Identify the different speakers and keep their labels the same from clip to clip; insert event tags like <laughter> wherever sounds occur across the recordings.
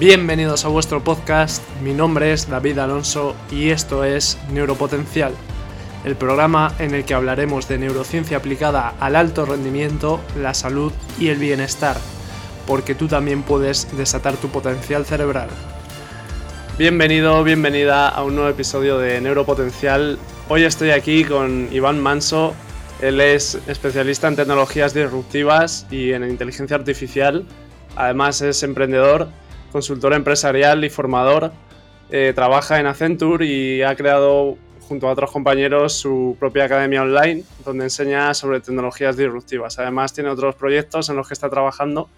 Speaker 1: Bienvenidos a vuestro podcast, mi nombre es David Alonso y esto es Neuropotencial, el programa en el que hablaremos de neurociencia aplicada al alto rendimiento, la salud y el bienestar, porque tú también puedes desatar tu potencial cerebral. Bienvenido, bienvenida a un nuevo episodio de Neuropotencial. Hoy estoy aquí con Iván Manso. Él es especialista en tecnologías disruptivas y en inteligencia artificial. Además es emprendedor, consultor empresarial y formador. Eh, trabaja en Accenture y ha creado junto a otros compañeros su propia academia online donde enseña sobre tecnologías disruptivas. Además tiene otros proyectos en los que está trabajando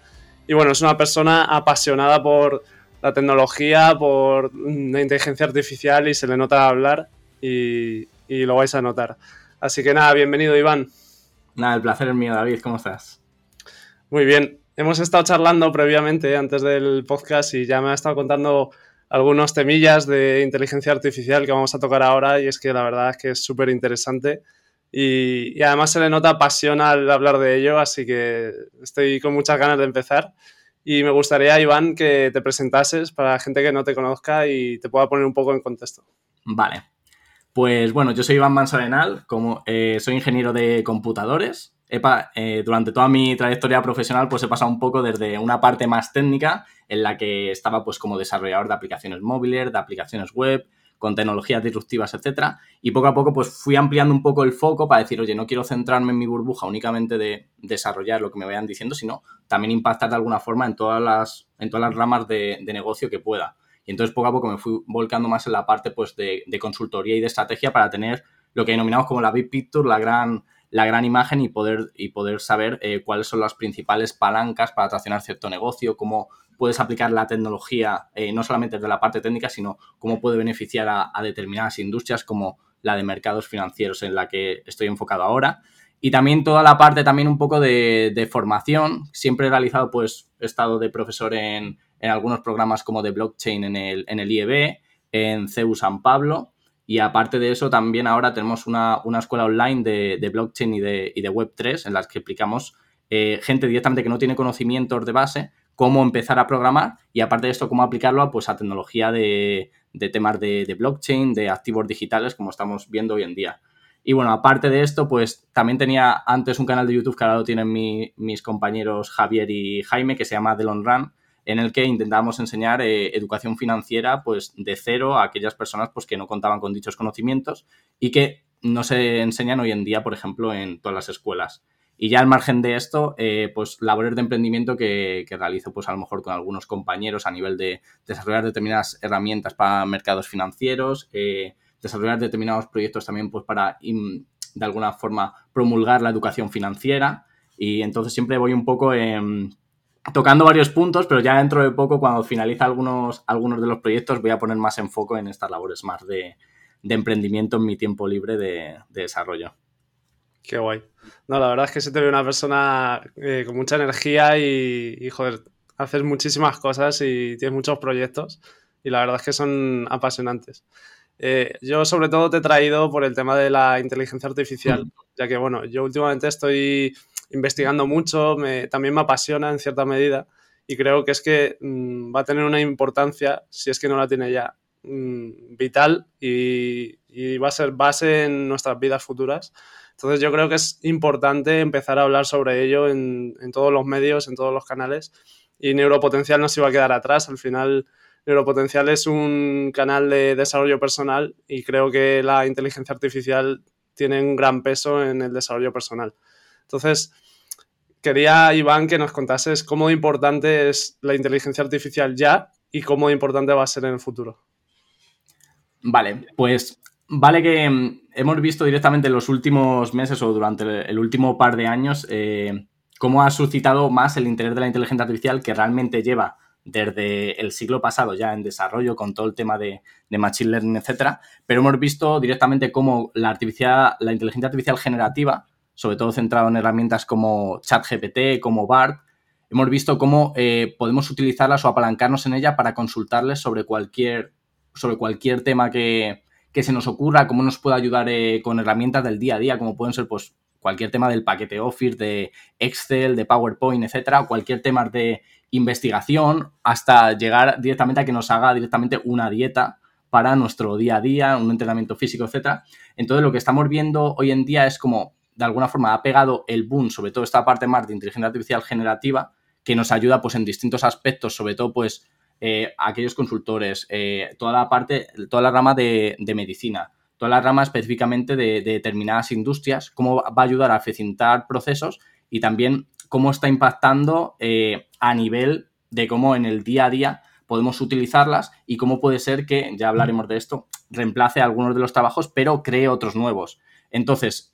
Speaker 1: y bueno, es una persona apasionada por la tecnología, por la inteligencia artificial y se le nota hablar y, lo vais a notar. Así que nada, bienvenido Iván.
Speaker 2: Nada, el placer es mío, David, ¿cómo estás?
Speaker 1: Muy bien, hemos estado charlando previamente antes del podcast y ya me ha estado contando algunos temillas de inteligencia artificial que vamos a tocar ahora y es que la verdad es que es súper interesante y, además se le nota pasión al hablar de ello, así que estoy con muchas ganas de empezar. Y me gustaría, Iván, que te presentases para la gente que no te conozca y te pueda poner un poco en contexto.
Speaker 2: Vale. Pues bueno, yo soy Iván Mansarenal, como, eh, soy ingeniero de computadores. Eh, durante toda mi trayectoria profesional pues he pasado un poco desde una parte más técnica en la que estaba pues como desarrollador de aplicaciones móviles, de aplicaciones web, con tecnologías disruptivas, etcétera. Y poco a poco, pues fui ampliando un poco el foco para decir, oye, no quiero centrarme en mi burbuja únicamente de desarrollar lo que me vayan diciendo, sino también impactar de alguna forma en todas las, en todas las ramas de, negocio que pueda. Y entonces poco a poco me fui volcando más en la parte pues, de, consultoría y de estrategia para tener lo que denominamos como la big picture, la gran, la gran imagen y poder, y poder saber eh, cuáles son las principales palancas para traccionar cierto negocio, cómo puedes aplicar la tecnología eh, no solamente desde la parte técnica, sino cómo puede beneficiar a, determinadas industrias como la de mercados financieros en la que estoy enfocado ahora. Y también toda la parte también un poco de, formación. Siempre he realizado, pues, he estado de profesor en, algunos programas como de blockchain en el, en el IEB, en CEU San Pablo. Y aparte de eso, también ahora tenemos una, escuela online de, blockchain y de, y de Web3 en las que explicamos eh, gente directamente que no tiene conocimientos de base, cómo empezar a programar y aparte de esto, cómo aplicarlo pues, a tecnología de, temas de, blockchain, de activos digitales, como estamos viendo hoy en día. Y bueno, aparte de esto, pues también tenía antes un canal de YouTube que ahora lo tienen mis compañeros Javier y Jaime, que se llama The Long Run, en el que intentábamos enseñar eh, educación financiera pues de cero a aquellas personas pues, que no contaban con dichos conocimientos y que no se enseñan hoy en día, por ejemplo, en todas las escuelas. Y ya al margen de esto, eh, pues labores de emprendimiento que, realizo pues a lo mejor con algunos compañeros a nivel de desarrollar determinadas herramientas para mercados financieros, eh, desarrollar determinados proyectos también pues para de alguna forma promulgar la educación financiera y entonces siempre voy un poco tocando varios puntos, pero ya dentro de poco cuando finaliza algunos, algunos de los proyectos voy a poner más enfoque en estas labores más de, emprendimiento en mi tiempo libre de desarrollo.
Speaker 1: Qué guay. No, la verdad es que se te ve una persona eh, con mucha energía y, joder, haces muchísimas cosas y tienes muchos proyectos y la verdad es que son apasionantes. Eh, yo sobre todo te he traído por el tema de la inteligencia artificial, mm. ya que bueno, yo últimamente estoy investigando mucho, también me apasiona en cierta medida y creo que es que mm, va a tener una importancia, si es que no la tiene ya, mm, vital y, va a ser base en nuestras vidas futuras entonces yo creo que es importante empezar a hablar sobre ello en, todos los medios, en todos los canales y Neuropotencial no se iba a quedar atrás. Al final Neuropotencial es un canal de desarrollo personal y creo que la inteligencia artificial tiene un gran peso en el desarrollo personal. Entonces, quería, Iván, que nos contases cómo importante es la inteligencia artificial ya y cómo importante va a ser en el futuro.
Speaker 2: Vale, pues vale que mm, hemos visto directamente en los últimos meses o durante el último par de años eh, cómo ha suscitado más el interés de la inteligencia artificial que realmente lleva desde el siglo pasado ya en desarrollo con todo el tema de, machine learning, etcétera, pero hemos visto directamente cómo la, artificial, la inteligencia artificial generativa, sobre todo centrado en herramientas como ChatGPT, como BART, hemos visto cómo eh, podemos utilizarlas o apalancarnos en ella para consultarles sobre cualquier, sobre cualquier tema que, que se nos ocurra, cómo nos puede ayudar eh, con herramientas del día a día, como pueden ser pues cualquier tema del paquete Office, de Excel, de PowerPoint, etcétera, cualquier tema de investigación, hasta llegar directamente a que nos haga directamente una dieta para nuestro día a día, un entrenamiento físico, etcétera. Entonces, lo que estamos viendo hoy en día es como, de alguna forma, ha pegado el boom, sobre todo esta parte más de inteligencia artificial generativa, que nos ayuda, pues, en distintos aspectos, sobre todo, pues, eh, aquellos consultores, eh, toda la parte, toda la rama de, medicina, toda la rama específicamente de, determinadas industrias, cómo va a ayudar a eficientar procesos y también cómo está impactando eh, a nivel de cómo en el día a día podemos utilizarlas y cómo puede ser que, ya hablaremos de esto, reemplace algunos de los trabajos, pero cree otros nuevos. Entonces,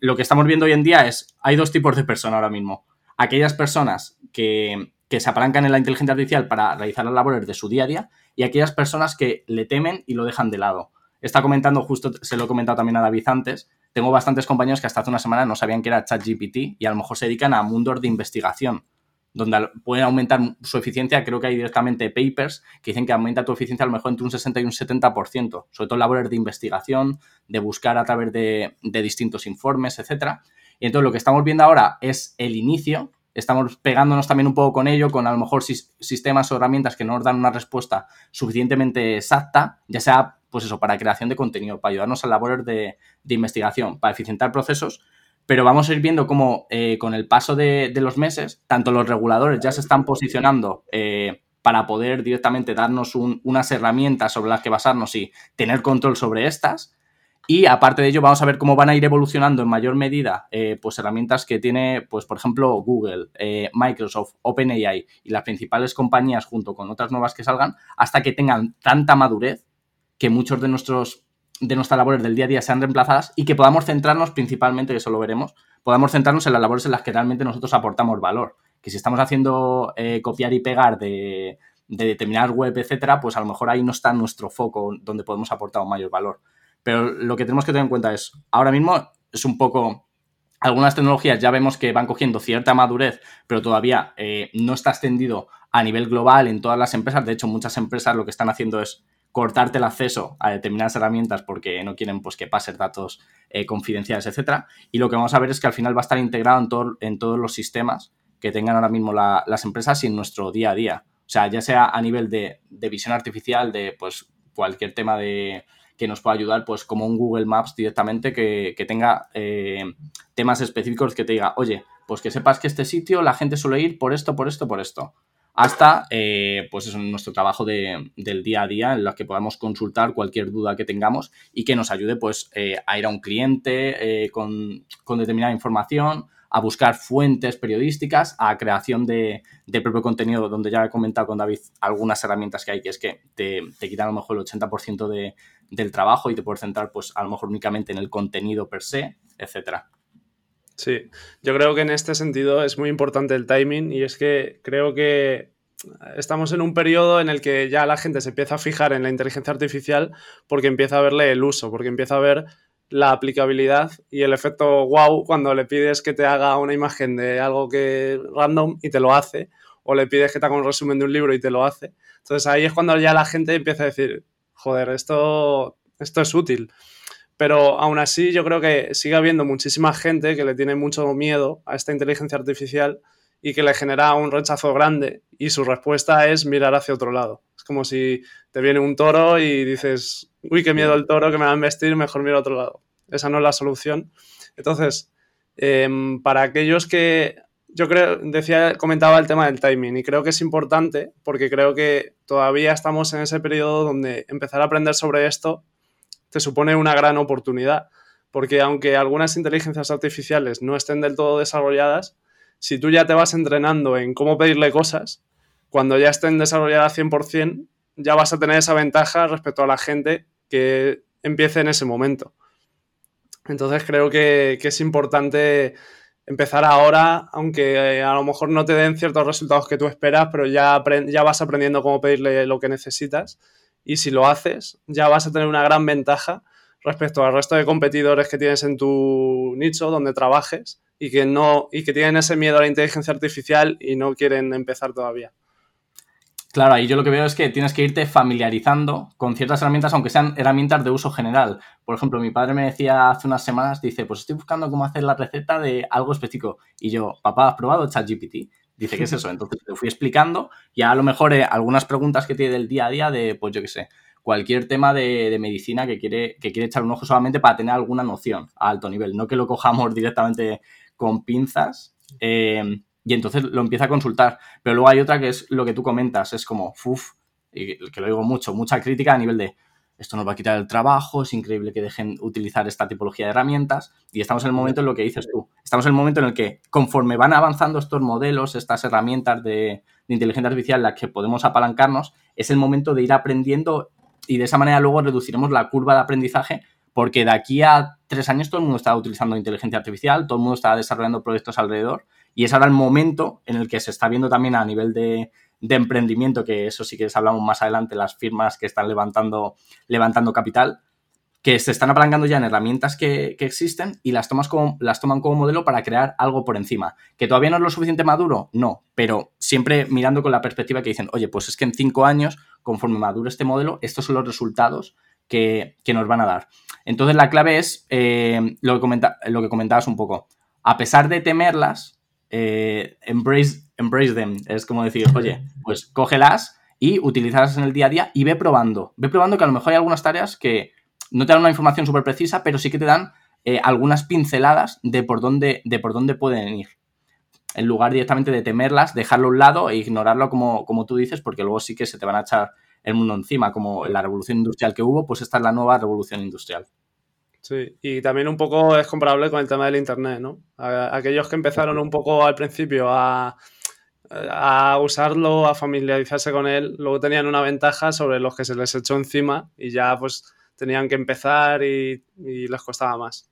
Speaker 2: lo que estamos viendo hoy en día es, hay dos tipos de personas ahora mismo. Aquellas personas que, que se apalancan en la inteligencia artificial para realizar las labores de su día a día y aquellas personas que le temen y lo dejan de lado. Está comentando, justo se lo he comentado también a David antes, tengo bastantes compañeros que hasta hace una semana no sabían que era ChatGPT y a lo mejor se dedican a mundos de investigación, donde pueden aumentar su eficiencia. Creo que hay directamente papers que dicen que aumenta tu eficiencia a lo mejor entre un 60 y un 70%, sobre todo labores de investigación, de buscar a través de, de distintos informes, etc. Y entonces lo que estamos viendo ahora es el inicio estamos pegándonos también un poco con ello, con a lo mejor sistemas o herramientas que no nos dan una respuesta suficientemente exacta, ya sea, pues eso, para creación de contenido, para ayudarnos a labores de, investigación, para eficientar procesos, pero vamos a ir viendo cómo eh, con el paso de, los meses, tanto los reguladores ya se están posicionando eh, para poder directamente darnos unas herramientas sobre las que basarnos y tener control sobre estas, y aparte de ello, vamos a ver cómo van a ir evolucionando en mayor medida eh, pues herramientas que tiene, pues, por ejemplo, Google, Microsoft, OpenAI y las principales compañías junto con otras nuevas que salgan, hasta que tengan tanta madurez que muchos de nuestros de nuestras labores del día a día sean reemplazadas y que podamos centrarnos principalmente, que eso lo veremos, podamos centrarnos en las labores en las que realmente nosotros aportamos valor. Que si estamos haciendo eh, copiar y pegar de, de determinadas web, etcétera, pues a lo mejor ahí no está nuestro foco donde podemos aportar un mayor valor. Pero lo que tenemos que tener en cuenta es, ahora mismo es un poco algunas tecnologías ya vemos que van cogiendo cierta madurez, pero todavía eh, no está extendido a nivel global en todas las empresas. De hecho, muchas empresas lo que están haciendo es cortarte el acceso a determinadas herramientas porque no quieren pues, que pasen datos eh, confidenciales, etcétera. Y lo que vamos a ver es que al final va a estar integrado en, en todos los sistemas que tengan ahora mismo las empresas y en nuestro día a día. O sea, ya sea a nivel de, de visión artificial, de pues cualquier tema de, que nos pueda ayudar, pues como un Google Maps directamente que, tenga eh, temas específicos que te diga, oye, pues que sepas que este sitio la gente suele ir por esto, por esto, por esto. Hasta, eh, pues eso, nuestro trabajo del día a día en los que podamos consultar cualquier duda que tengamos y que nos ayude, pues, eh, a ir a un cliente con, con determinada información, a buscar fuentes periodísticas, a creación de, propio contenido, donde ya he comentado con David algunas herramientas que hay, que es que te, quitan a lo mejor el 80% de, del trabajo y te puedes centrar, pues, a lo mejor únicamente en el contenido per se, etcétera.
Speaker 1: Sí, yo creo que en este sentido es muy importante el timing y es que creo que estamos en un periodo en el que ya la gente se empieza a fijar en la inteligencia artificial porque empieza a verle el uso, porque empieza a ver la aplicabilidad y el efecto wow cuando le pides que te haga una imagen de algo que random y te lo hace, o le pides que te haga un resumen de un libro y te lo hace. Entonces ahí es cuando ya la gente empieza a decir, joder, esto, esto es útil. Pero aún así yo creo que sigue habiendo muchísima gente que le tiene mucho miedo a esta inteligencia artificial y que le genera un rechazo grande y su respuesta es mirar hacia otro lado. Es como si te viene un toro y dices, uy, qué miedo el toro que me va a embestir, mejor miro a otro lado. Esa no es la solución. Entonces, em, para aquellos que yo creo, decía, comentaba el tema del timing y creo que es importante porque creo que todavía estamos en ese periodo donde empezar a aprender sobre esto te supone una gran oportunidad. Porque aunque algunas inteligencias artificiales no estén del todo desarrolladas, si tú ya te vas entrenando en cómo pedirle cosas, cuando ya estén desarrolladas 100%, ya vas a tener esa ventaja respecto a la gente que empiece en ese momento. Entonces creo que, es importante empezar ahora, aunque eh, a lo mejor no te den ciertos resultados que tú esperas, pero ya, ya vas aprendiendo cómo pedirle lo que necesitas. Y si lo haces, ya vas a tener una gran ventaja respecto al resto de competidores que tienes en tu nicho donde trabajes y que no y que tienen ese miedo a la inteligencia artificial y no quieren empezar todavía.
Speaker 2: Claro, ahí yo lo que veo es que tienes que irte familiarizando con ciertas herramientas, aunque sean herramientas de uso general. Por ejemplo, mi padre me decía hace unas semanas, dice, pues estoy buscando cómo hacer la receta de algo específico. Y yo, papá, ¿has probado ChatGPT? Dice, ¿qué es eso? Entonces te fui explicando y a lo mejor eh, algunas preguntas que tiene del día a día de, pues yo qué sé, cualquier tema de, medicina que quiere, que quiere echar un ojo solamente para tener alguna noción a alto nivel, no que lo cojamos <laughs> directamente con pinzas. Eh, y entonces lo empieza a consultar. Pero luego hay otra que es lo que tú comentas, es como, uff, que lo digo mucho, mucha crítica a nivel de esto nos va a quitar el trabajo, es increíble que dejen utilizar esta tipología de herramientas. Y estamos en el momento en lo que dices tú, estamos en el momento en el que conforme van avanzando estos modelos, estas herramientas de, inteligencia artificial en las que podemos apalancarnos, es el momento de ir aprendiendo y de esa manera luego reduciremos la curva de aprendizaje porque de aquí a tres años todo el mundo está utilizando inteligencia artificial, todo el mundo está desarrollando proyectos alrededor y es ahora el momento en el que se está viendo también a nivel de, emprendimiento, que eso sí que hablamos más adelante, las firmas que están levantando, levantando capital, que se están apalancando ya en herramientas que, existen y las, tomas como, las toman como modelo para crear algo por encima. ¿Que todavía no es lo suficiente maduro? No, pero siempre mirando con la perspectiva que dicen, oye, pues es que en cinco años, conforme madure este modelo, estos son los resultados que, nos van a dar. Entonces la clave es eh, lo, que comenta, lo que comentabas un poco. A pesar de temerlas, eh, embrace, embrace them. Es como decir, oye, pues cógelas y utilizarlas en el día a día y ve probando. Ve probando que a lo mejor hay algunas tareas que no te dan una información súper precisa, pero sí que te dan eh, algunas pinceladas de por, dónde, de por dónde pueden ir. En lugar directamente de temerlas, dejarlo a un lado e ignorarlo como, como tú dices, porque luego sí que se te van a echar el mundo encima, como la revolución industrial que hubo, pues esta es la nueva revolución industrial.
Speaker 1: Sí, y también un poco es comparable con el tema del Internet, ¿no? aquellos que empezaron un poco al principio a, usarlo, a familiarizarse con él, luego tenían una ventaja sobre los que se les echó encima y ya pues tenían que empezar y, les costaba más.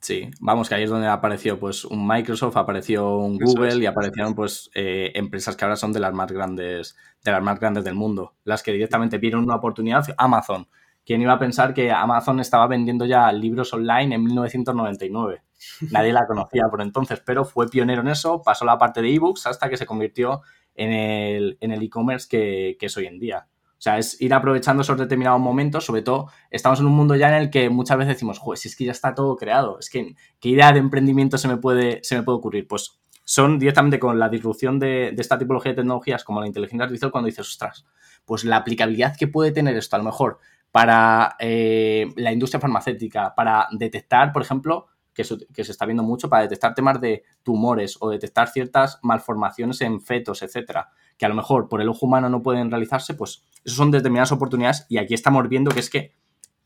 Speaker 2: Sí, vamos, que ahí es donde apareció pues un Microsoft, apareció un Google y aparecieron pues eh, empresas que ahora son de las más grandes, de las más grandes del mundo, las que directamente vieron una oportunidad, Amazon, ¿Quién iba a pensar que Amazon estaba vendiendo ya libros online en 1999? Nadie la conocía por entonces, pero fue pionero en eso, pasó la parte de ebooks hasta que se convirtió en el e-commerce que, es hoy en día. O sea, es ir aprovechando esos determinados momentos, sobre todo estamos en un mundo ya en el que muchas veces decimos, joder, si es que ya está todo creado, es que qué idea de emprendimiento se me puede, se me puede ocurrir. Pues son directamente con la disrupción de, de, esta tipología de tecnologías como la inteligencia artificial cuando dices, ostras, pues la aplicabilidad que puede tener esto, a lo mejor para eh, la industria farmacéutica, para detectar, por ejemplo, que, se está viendo mucho, para detectar temas de tumores o detectar ciertas malformaciones en fetos, etcétera, que a lo mejor por el ojo humano no pueden realizarse, pues eso son determinadas oportunidades y aquí estamos viendo que es que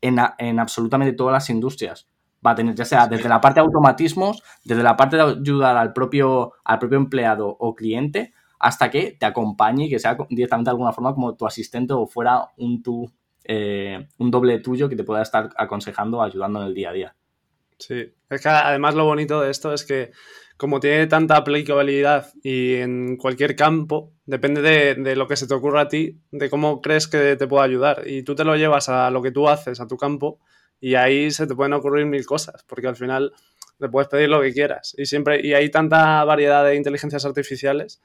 Speaker 2: en, en absolutamente todas las industrias va a tener, ya sea desde la parte de automatismos, desde la parte de ayudar al propio, al propio empleado o cliente, hasta que te acompañe y que sea directamente de alguna forma como tu asistente o fuera un tú eh, un doble tuyo que te pueda estar aconsejando, ayudando en el día a día.
Speaker 1: Sí, es que además lo bonito de esto es que como tiene tanta aplicabilidad y en cualquier campo, depende de, lo que se te ocurra a ti, de cómo crees que te puede ayudar. Y tú te lo llevas a lo que tú haces, a tu campo, y ahí se te pueden ocurrir mil cosas, porque al final le puedes pedir lo que quieras. Y siempre, y hay tanta variedad de inteligencias artificiales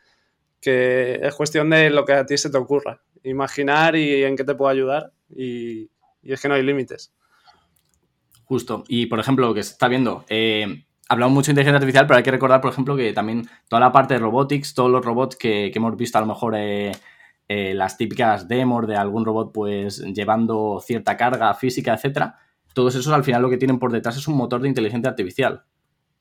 Speaker 1: que es cuestión de lo que a ti se te ocurra. Imaginar y en qué te puedo ayudar y, es que no hay límites.
Speaker 2: Justo. Y por ejemplo, lo que se está viendo, eh, hablamos mucho de inteligencia artificial, pero hay que recordar, por ejemplo, que también toda la parte de robotics, todos los robots que, hemos visto a lo mejor eh, eh, las típicas demos de algún robot pues llevando cierta carga física, etcétera, todos esos al final lo que tienen por detrás es un motor de inteligencia artificial.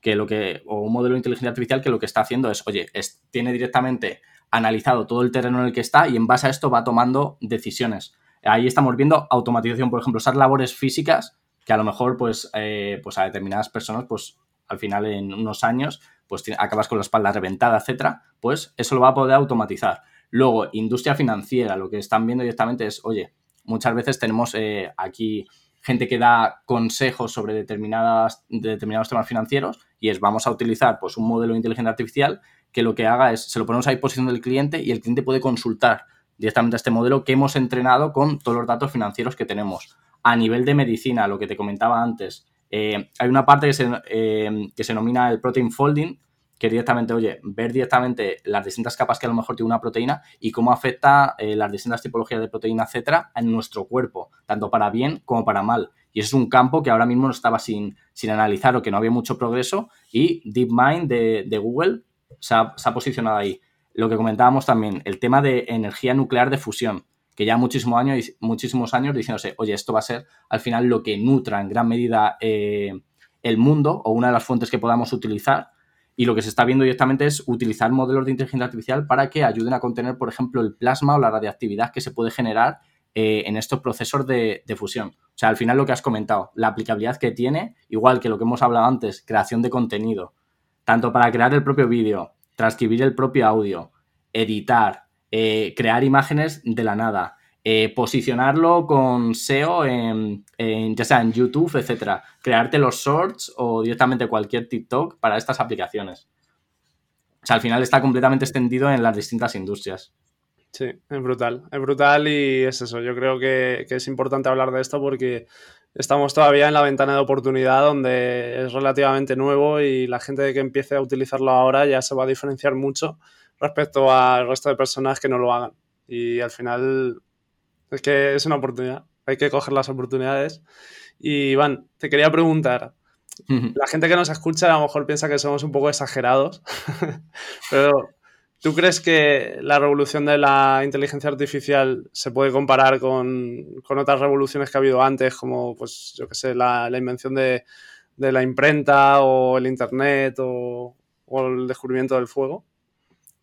Speaker 2: Que lo que, o un modelo de inteligencia artificial que lo que está haciendo es, oye, tiene directamente analizado todo el terreno en el que está y en base a esto va tomando decisiones ahí estamos viendo automatización, por ejemplo, esas labores físicas que a lo mejor, pues, eh, pues a determinadas personas, pues al final en unos años, pues acabas con la espalda reventada, etcétera, pues eso lo va a poder automatizar. Luego, industria financiera, lo que están viendo directamente es, oye, muchas veces tenemos eh, aquí gente que da consejos sobre determinadas, determinados temas financieros y es vamos a utilizar pues un modelo de inteligencia artificial que lo que haga es, se lo ponemos a disposición del cliente y el cliente puede consultar directamente a este modelo que hemos entrenado con todos los datos financieros que tenemos. A nivel de medicina, lo que te comentaba antes, eh, hay una parte que se, eh, que se denomina el protein folding, que directamente, oye, ver directamente las distintas capas que a lo mejor tiene una proteína y cómo afecta eh, las distintas tipologías de proteína, etcétera, en nuestro cuerpo, tanto para bien como para mal. Y ese es un campo que ahora mismo no estaba sin, sin analizar o que no había mucho progreso y DeepMind de, Google se ha, posicionado ahí. Lo que comentábamos también, el tema de energía nuclear de fusión, que ya muchísimos años, muchísimos años diciéndose, oye, esto va a ser al final lo que nutra en gran medida eh, el mundo o una de las fuentes que podamos utilizar y lo que se está viendo directamente es utilizar modelos de inteligencia artificial para que ayuden a contener, por ejemplo, el plasma o la radiactividad que se puede generar eh, en estos procesos de, de, fusión. O sea, al final lo que has comentado, la aplicabilidad que tiene, igual que lo que hemos hablado antes, creación de contenido, tanto para crear el propio vídeo, transcribir el propio audio, editar, eh, crear imágenes de la nada, eh, posicionarlo con SEO en, ya sea en YouTube, etcétera, crearte los shorts o directamente cualquier TikTok para estas aplicaciones. O sea, al final está completamente extendido en las distintas industrias.
Speaker 1: Sí, es brutal, es brutal y es eso. Yo creo que, que es importante hablar de esto porque estamos todavía en la ventana de oportunidad donde es relativamente nuevo y la gente que empiece a utilizarlo ahora ya se va a diferenciar mucho respecto al resto de personas que no lo hagan. Y al final es que es una oportunidad, hay que coger las oportunidades. Y Iván, te quería preguntar, la gente que nos escucha a lo mejor piensa que somos un poco exagerados, <laughs> pero ¿tú crees que la revolución de la inteligencia artificial se puede comparar con, con otras revoluciones que ha habido antes, como, pues, yo qué sé, la, la invención de, de, la imprenta o el Internet o, o el descubrimiento del fuego?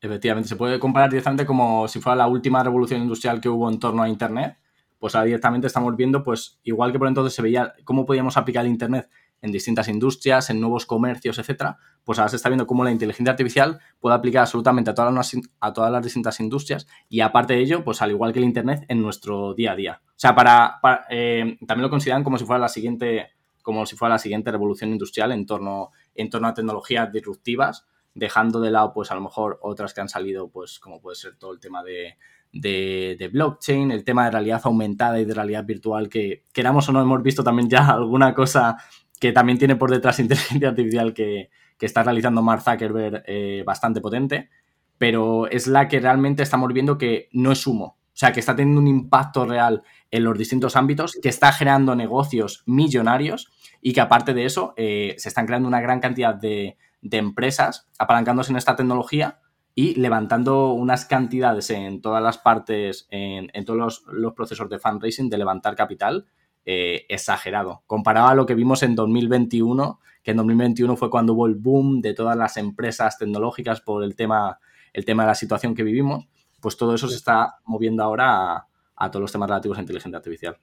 Speaker 2: Efectivamente, se puede comparar directamente como si fuera la última revolución industrial que hubo en torno a Internet. Pues ahora directamente estamos viendo, pues igual que por entonces se veía cómo podíamos aplicar Internet en distintas industrias, en nuevos comercios, etcétera, pues ahora se está viendo cómo la inteligencia artificial puede aplicar absolutamente a todas las, a todas las distintas industrias y aparte de ello, pues al igual que el Internet, en nuestro día a día. O sea, para, para eh, también lo consideran como si fuera la siguiente como si fuera la siguiente revolución industrial en torno, en torno a tecnologías disruptivas dejando de lado, pues a lo mejor otras que han salido, pues como puede ser todo el tema de, de, blockchain, el tema de realidad aumentada y de realidad virtual, que queramos o no hemos visto también ya <laughs> alguna cosa que también tiene por detrás <laughs> inteligencia artificial que, que está realizando Mark Zuckerberg eh, bastante potente, pero es la que realmente estamos viendo que no es humo. O sea, que está teniendo un impacto real en los distintos ámbitos, que está generando negocios millonarios y que aparte de eso eh, se están creando una gran cantidad de, de empresas apalancándose en esta tecnología y levantando unas cantidades en todas las partes, en, todos los, los, procesos de fundraising, de levantar capital, eh, exagerado. Comparado a lo que vimos en 2021, que en 2021 fue cuando hubo el boom de todas las empresas tecnológicas por el tema, el tema de la situación que vivimos, pues todo eso se está moviendo ahora a, a todos los temas relativos a inteligencia artificial.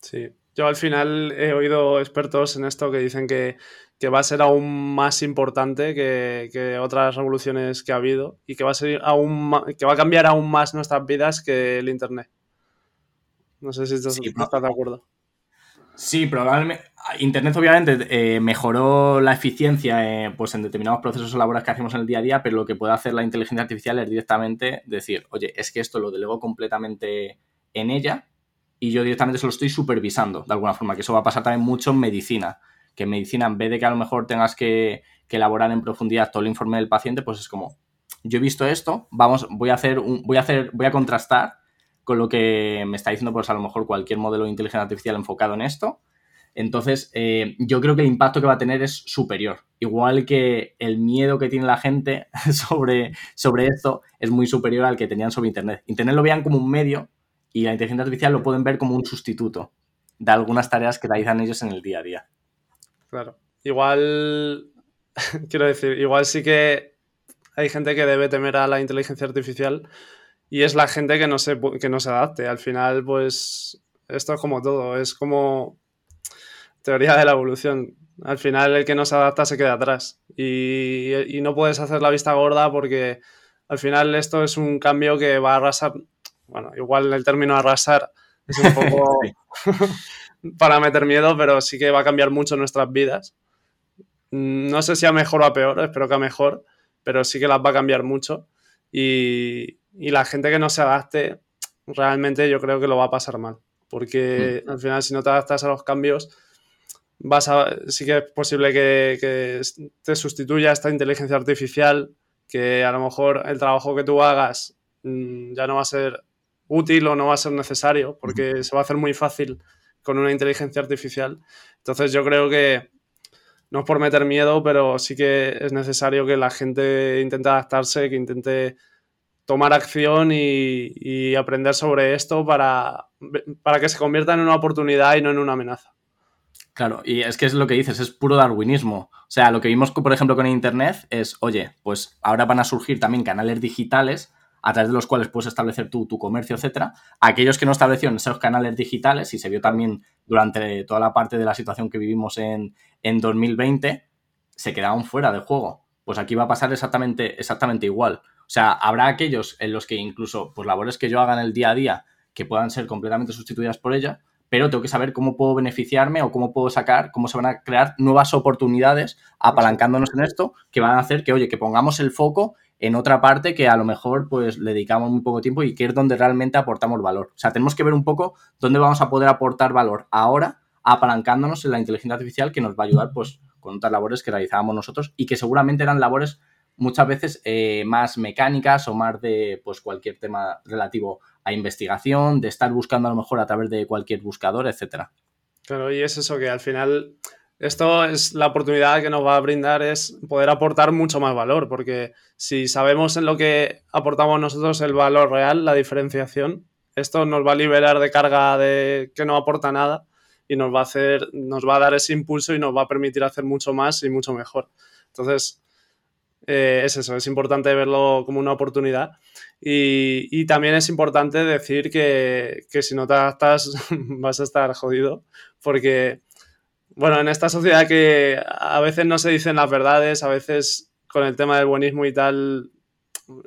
Speaker 1: Sí, yo al final he oído expertos en esto que dicen que, que va a ser aún más importante que, que, otras revoluciones que ha habido y que va a ser aún que va a cambiar aún más nuestras vidas que el internet. No sé si estás, sí, estás de acuerdo.
Speaker 2: Sí, probablemente. Internet obviamente eh, mejoró la eficiencia eh, pues en determinados procesos laborales que hacemos en el día a día, pero lo que puede hacer la inteligencia artificial es directamente decir, oye, es que esto lo delego completamente en ella y yo directamente se lo estoy supervisando de alguna forma, que eso va a pasar también mucho en medicina, que en medicina en vez de que a lo mejor tengas que, que elaborar en profundidad todo el informe del paciente, pues es como, yo he visto esto, vamos, voy a hacer, un, voy a hacer, voy a contrastar con lo que me está diciendo, pues a lo mejor cualquier modelo de inteligencia artificial enfocado en esto. Entonces, eh, yo creo que el impacto que va a tener es superior. Igual que el miedo que tiene la gente <laughs> sobre, sobre esto es muy superior al que tenían sobre Internet. Internet lo veían como un medio y la inteligencia artificial lo pueden ver como un sustituto de algunas tareas que realizan ellos en el día a día.
Speaker 1: Claro. Igual, <laughs> quiero decir, igual sí que hay gente que debe temer a la inteligencia artificial y es la gente que no se, que no se adapte. Al final, pues, esto es como todo, es como teoría de la evolución. Al final, el que no se adapta se queda atrás y, y no puedes hacer la vista gorda porque al final esto es un cambio que va a arrasar bueno, igual el término arrasar es un poco <laughs> <laughs> para meter miedo, pero sí que va a cambiar mucho nuestras vidas. No sé si a mejor o a peor, espero que a mejor, pero sí que las va a cambiar mucho. Y, y la gente que no se adapte, realmente yo creo que lo va a pasar mal. Porque mm. al final, si no te adaptas a los cambios, vas a, sí que es posible que, que te sustituya esta inteligencia artificial, que a lo mejor el trabajo que tú hagas mm, ya no va a ser útil o no va a ser necesario, porque se va a hacer muy fácil con una inteligencia artificial. Entonces yo creo que no es por meter miedo, pero sí que es necesario que la gente intente adaptarse, que intente tomar acción y, aprender sobre esto para, para que se convierta en una oportunidad y no en una amenaza.
Speaker 2: Claro, y es que es lo que dices, es puro darwinismo. O sea, lo que vimos, por ejemplo, con Internet es, oye, pues ahora van a surgir también canales digitales a través de los cuales puedes establecer tú tu comercio, etcétera. Aquellos que no establecieron esos canales digitales, y se vio también durante toda la parte de la situación que vivimos en, en 2020, se quedaron fuera del juego. Pues aquí va a pasar exactamente, exactamente igual. O sea, habrá aquellos en los que incluso pues labores que yo haga en el día a día que puedan ser completamente sustituidas por ella, pero tengo que saber cómo puedo beneficiarme o cómo puedo sacar, cómo se van a crear nuevas oportunidades apalancándonos en esto que van a hacer que, oye, que pongamos el foco en otra parte que a lo mejor pues le dedicamos muy poco tiempo y que es donde realmente aportamos valor. O sea, tenemos que ver un poco dónde vamos a poder aportar valor ahora apalancándonos en la inteligencia artificial que nos va a ayudar pues con otras labores que realizábamos nosotros y que seguramente eran labores muchas veces eh, más mecánicas o más de pues cualquier tema relativo a investigación, de estar buscando a lo mejor a través de cualquier buscador, etcétera.
Speaker 1: Claro, y es eso que al final esto es la oportunidad que nos va a brindar es poder aportar mucho más valor, porque si sabemos en lo que aportamos nosotros el valor real, la diferenciación, esto nos va a liberar de carga de que no aporta nada y nos va a hacer, nos va a dar ese impulso y nos va a permitir hacer mucho más y mucho mejor. Entonces, eh, es eso, es importante verlo como una oportunidad. Y, también es importante decir que, que, si no te adaptas <laughs> vas a estar jodido, porque, bueno, en esta sociedad que a veces no se dicen las verdades, a veces con el tema del buenismo y tal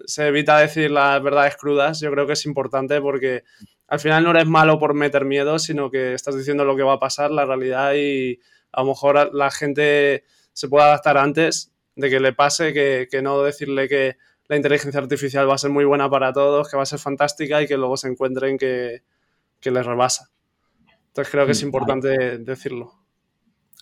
Speaker 1: se evita decir las verdades crudas, yo creo que es importante porque al final no eres malo por meter miedo, sino que estás diciendo lo que va a pasar, la realidad y a lo mejor la gente se puede adaptar antes de que le pase, que, no decirle que la inteligencia artificial va a ser muy buena para todos, que va a ser fantástica y que luego se encuentren que, que les rebasa. Entonces creo que es mm, importante decirlo.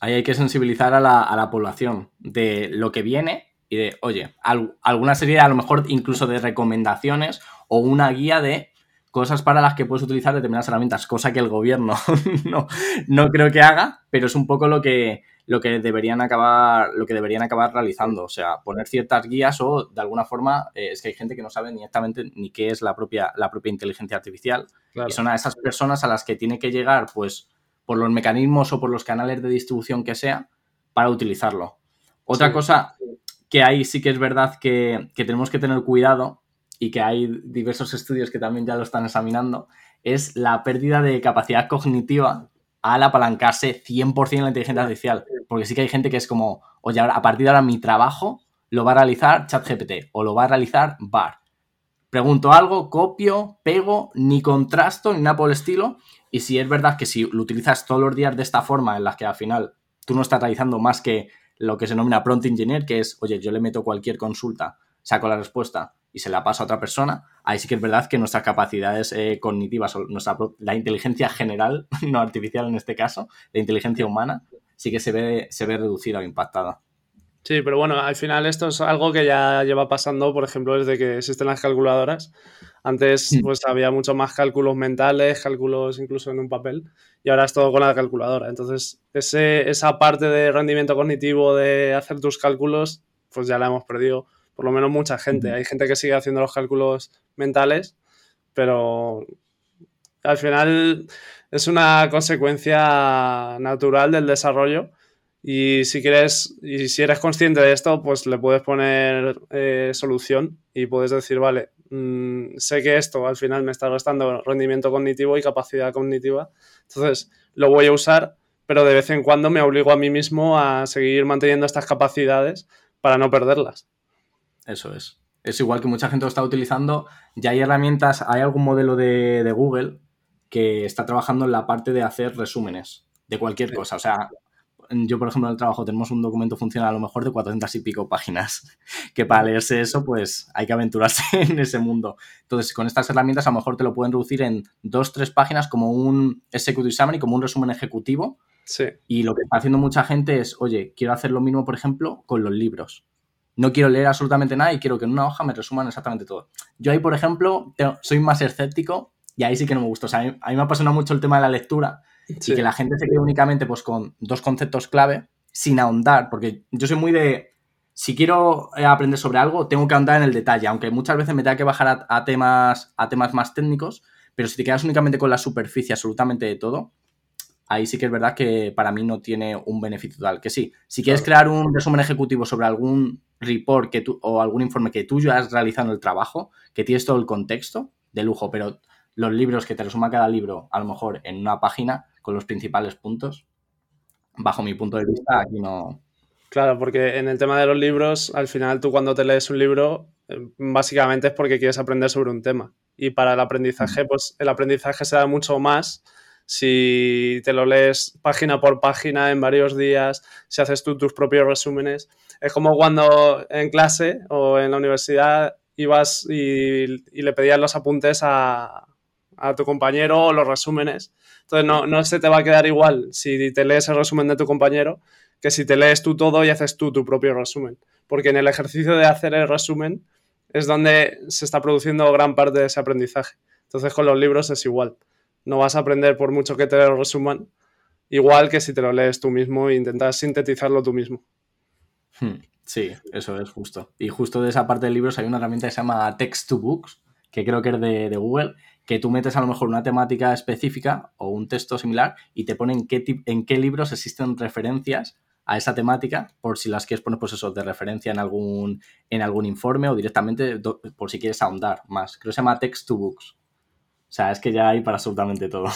Speaker 2: Ahí hay que sensibilizar a la, a la, población de lo que viene y de, oye, alguna serie a lo mejor incluso de recomendaciones o una guía de cosas para las que puedes utilizar determinadas herramientas, cosa que el gobierno <laughs> no, no creo que haga, pero es un poco lo que, lo que deberían acabar, lo que deberían acabar realizando. O sea, poner ciertas guías o de alguna forma eh, es que hay gente que no sabe directamente ni qué es la propia, la propia inteligencia artificial. Y son a esas personas a las que tiene que llegar, pues, por los mecanismos o por los canales de distribución que sea, para utilizarlo. Otra cosa que ahí sí que es verdad que, que tenemos que tener cuidado y que hay diversos estudios que también ya lo están examinando, es la pérdida de capacidad cognitiva al apalancarse 100% en la inteligencia artificial. Porque sí que hay gente que es como, oye, a partir de ahora mi trabajo lo va a realizar ChatGPT o lo va a realizar BAR. Pregunto algo, copio, pego, ni contrasto, ni nada por el estilo. Y si es verdad que si lo utilizas todos los días de esta forma, en la que al final tú no estás realizando más que lo que se denomina prompt engineer, que es, oye, yo le meto cualquier consulta, saco la respuesta y se la paso a otra persona, ahí sí que es verdad que nuestras capacidades eh, cognitivas, nuestra, la inteligencia general, <laughs> no artificial en este caso, la inteligencia humana, sí que se ve, se ve reducida o impactada.
Speaker 1: Sí, pero bueno, al final esto es algo que ya lleva pasando, por ejemplo, desde que existen las calculadoras. Antes mm. pues había mucho más cálculos mentales, cálculos incluso en un papel, y ahora es todo con la calculadora. Entonces, ese, esa parte de rendimiento cognitivo de hacer tus cálculos, pues ya la hemos perdido por lo menos mucha gente. Hay gente que sigue haciendo los cálculos mentales, pero al final es una consecuencia natural del desarrollo y si quieres y si eres consciente de esto, pues le puedes poner eh, solución y puedes decir, vale, mm, sé que esto al final me está restando rendimiento cognitivo y capacidad cognitiva, entonces lo voy a usar, pero de vez en cuando me obligo a mí mismo a seguir manteniendo estas capacidades para no perderlas.
Speaker 2: Eso es. Es igual que mucha gente lo está utilizando. Ya hay herramientas, hay algún modelo de, Google que está trabajando en la parte de hacer resúmenes de cualquier cosa. O sea, yo, por ejemplo, en el trabajo tenemos un documento funcional a lo mejor de 400 y pico páginas, <laughs> que para leerse eso, pues hay que aventurarse <laughs> en ese mundo. Entonces, con estas herramientas a lo mejor te lo pueden reducir en dos, tres páginas como un executive summary, como un resumen ejecutivo,
Speaker 1: Sí.
Speaker 2: Y lo que está haciendo mucha gente es, oye, quiero hacer lo mismo, por ejemplo, con los libros. No quiero leer absolutamente nada y quiero que en una hoja me resuman exactamente todo. Yo ahí, por ejemplo, soy más escéptico y ahí sí que no me gusta. O sea, a mí, me apasiona mucho el tema de la lectura y que la gente se quede únicamente pues, con dos conceptos clave sin ahondar, porque yo soy muy de, si quiero eh, aprender sobre algo, tengo que ahondar en el detalle, aunque muchas veces me tenga que bajar a, temas, a temas más técnicos, pero si te quedas únicamente con la superficie absolutamente de todo, ahí sí que es verdad que para mí no tiene un beneficio total. Que sí, si quieres crear un resumen ejecutivo sobre algún report que tú, o algún informe que tú ya has realizado en el trabajo, que tienes todo el contexto, de lujo, pero los libros que te resuma cada libro, a lo mejor en una página con los principales puntos, bajo mi punto de vista, aquí no.
Speaker 1: Claro, porque en el tema de los libros, al final tú cuando te lees un libro, eh, básicamente es porque quieres aprender sobre un tema. Y para el aprendizaje, pues el aprendizaje se da mucho más si te lo lees página por página en varios días, si haces tú tus propios resúmenes. Es como cuando en clase o en la universidad ibas y, le pedías los apuntes a, a tu compañero o los resúmenes. Entonces no, no se te va a quedar igual si te lees el resumen de tu compañero que si te lees tú todo y haces tú tu propio resumen. Porque en el ejercicio de hacer el resumen es donde se está produciendo gran parte de ese aprendizaje. Entonces con los libros es igual. No vas a aprender por mucho que te lo resuman, igual que si te lo lees tú mismo e intentas sintetizarlo tú mismo.
Speaker 2: Hmm, sí, eso es justo. Y justo de esa parte de libros hay una herramienta que se llama Text to Books, que creo que es de, de Google, que tú metes a lo mejor una temática específica o un texto similar y te pone en qué, en qué libros existen referencias a esa temática por si las quieres poner pues eso de referencia en algún en algún informe o directamente por si quieres ahondar más. Creo que se llama Text to Books. O sea, es que ya hay para absolutamente todo.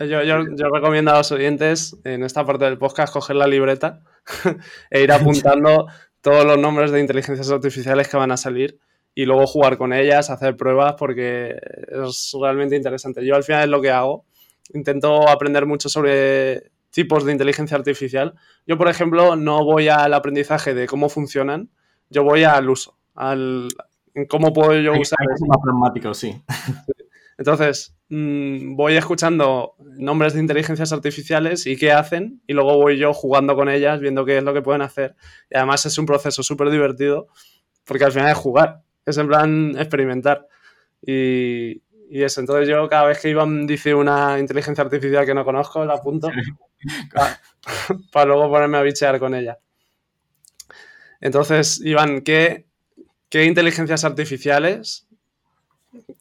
Speaker 1: yo, yo, recomiendo a los oyentes en esta parte del podcast coger la libreta <laughs> e ir apuntando <laughs> todos los nombres de inteligencias artificiales que van a salir y luego jugar con ellas, hacer pruebas, porque es realmente interesante. Yo al final es lo que hago. Intento aprender mucho sobre tipos de inteligencia artificial. Yo, por ejemplo, no voy al aprendizaje de cómo funcionan, yo voy al uso, al cómo puedo yo usar.
Speaker 2: Es más pragmático, sí. <laughs>
Speaker 1: Entonces, mm, voy escuchando nombres de inteligencias artificiales y qué hacen, y luego voy yo jugando con ellas, viendo qué es lo que pueden hacer. Y además es un proceso súper divertido, porque al final es jugar es en plan experimentar. Y, y, eso, entonces yo cada vez que Iván dice una inteligencia artificial que no conozco, la apunto para, <laughs> luego ponerme a bichear con ella. Entonces, Iván, ¿qué, ¿qué inteligencias artificiales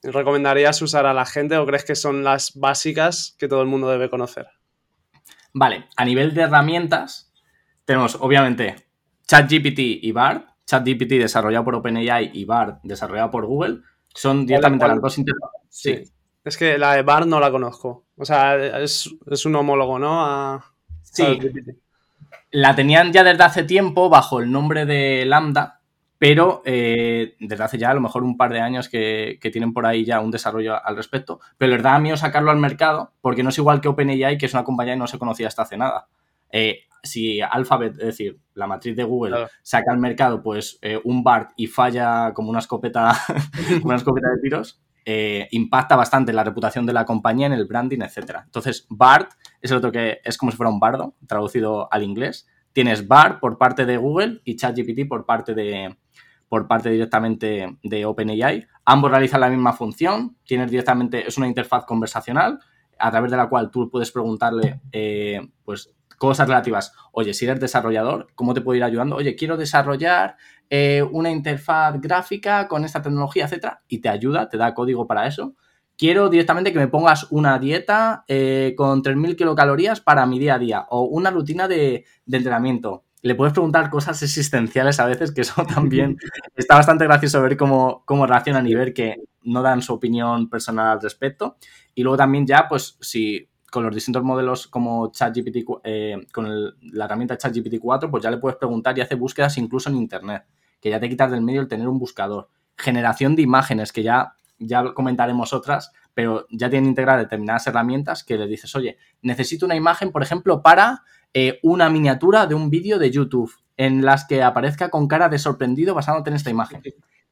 Speaker 1: recomendarías usar a la gente o crees que son las básicas que todo el mundo debe conocer?
Speaker 2: Vale, a nivel de herramientas, tenemos obviamente ChatGPT y BART, ChatGPT desarrollado por OpenAI y BART desarrollado por Google son directamente las dos interfaces.
Speaker 1: Sí. Es que la de BART no la conozco. O sea, es, un homólogo, ¿no?
Speaker 2: sí. La tenían ya desde hace tiempo bajo el nombre de Lambda, pero eh, desde hace ya a lo mejor un par de años que, tienen por ahí ya un desarrollo al respecto. Pero les da miedo sacarlo al mercado porque no es igual que OpenAI, que es una compañía que no se conocía hasta hace nada. Eh, si Alphabet, es decir, la matriz de Google, saca al mercado pues eh, un BART y falla como una escopeta, <laughs> una escopeta de tiros, eh, impacta bastante la reputación de la compañía en el branding, etc. Entonces, BART es el otro que es como si fuera un bardo, traducido al inglés. Tienes BART por parte de Google y ChatGPT por parte de por parte directamente de OpenAI. Ambos realizan la misma función. Tienes directamente, es una interfaz conversacional a través de la cual tú puedes preguntarle, eh, pues, cosas relativas. Oye, si eres desarrollador, ¿cómo te puedo ir ayudando? Oye, quiero desarrollar eh, una interfaz gráfica con esta tecnología, etcétera, y te ayuda, te da código para eso. Quiero directamente que me pongas una dieta eh, con 3.000 kilocalorías para mi día a día o una rutina de, entrenamiento. Le puedes preguntar cosas existenciales a veces, que eso <laughs> también está bastante gracioso ver cómo, cómo y ver que no dan su opinión personal al respecto. Y luego también ya, pues si con los distintos modelos como ChatGPT, eh, con la herramienta ChatGPT 4, pues ya le puedes preguntar y hace búsquedas incluso en Internet, que ya te quitas del medio el tener un buscador. Generación de imágenes, que ya, ya comentaremos otras, pero ya tienen integradas determinadas herramientas que le dices, oye, necesito una imagen, por ejemplo, para eh, una miniatura de un vídeo de YouTube en las que aparezca con cara de sorprendido basándote en esta imagen.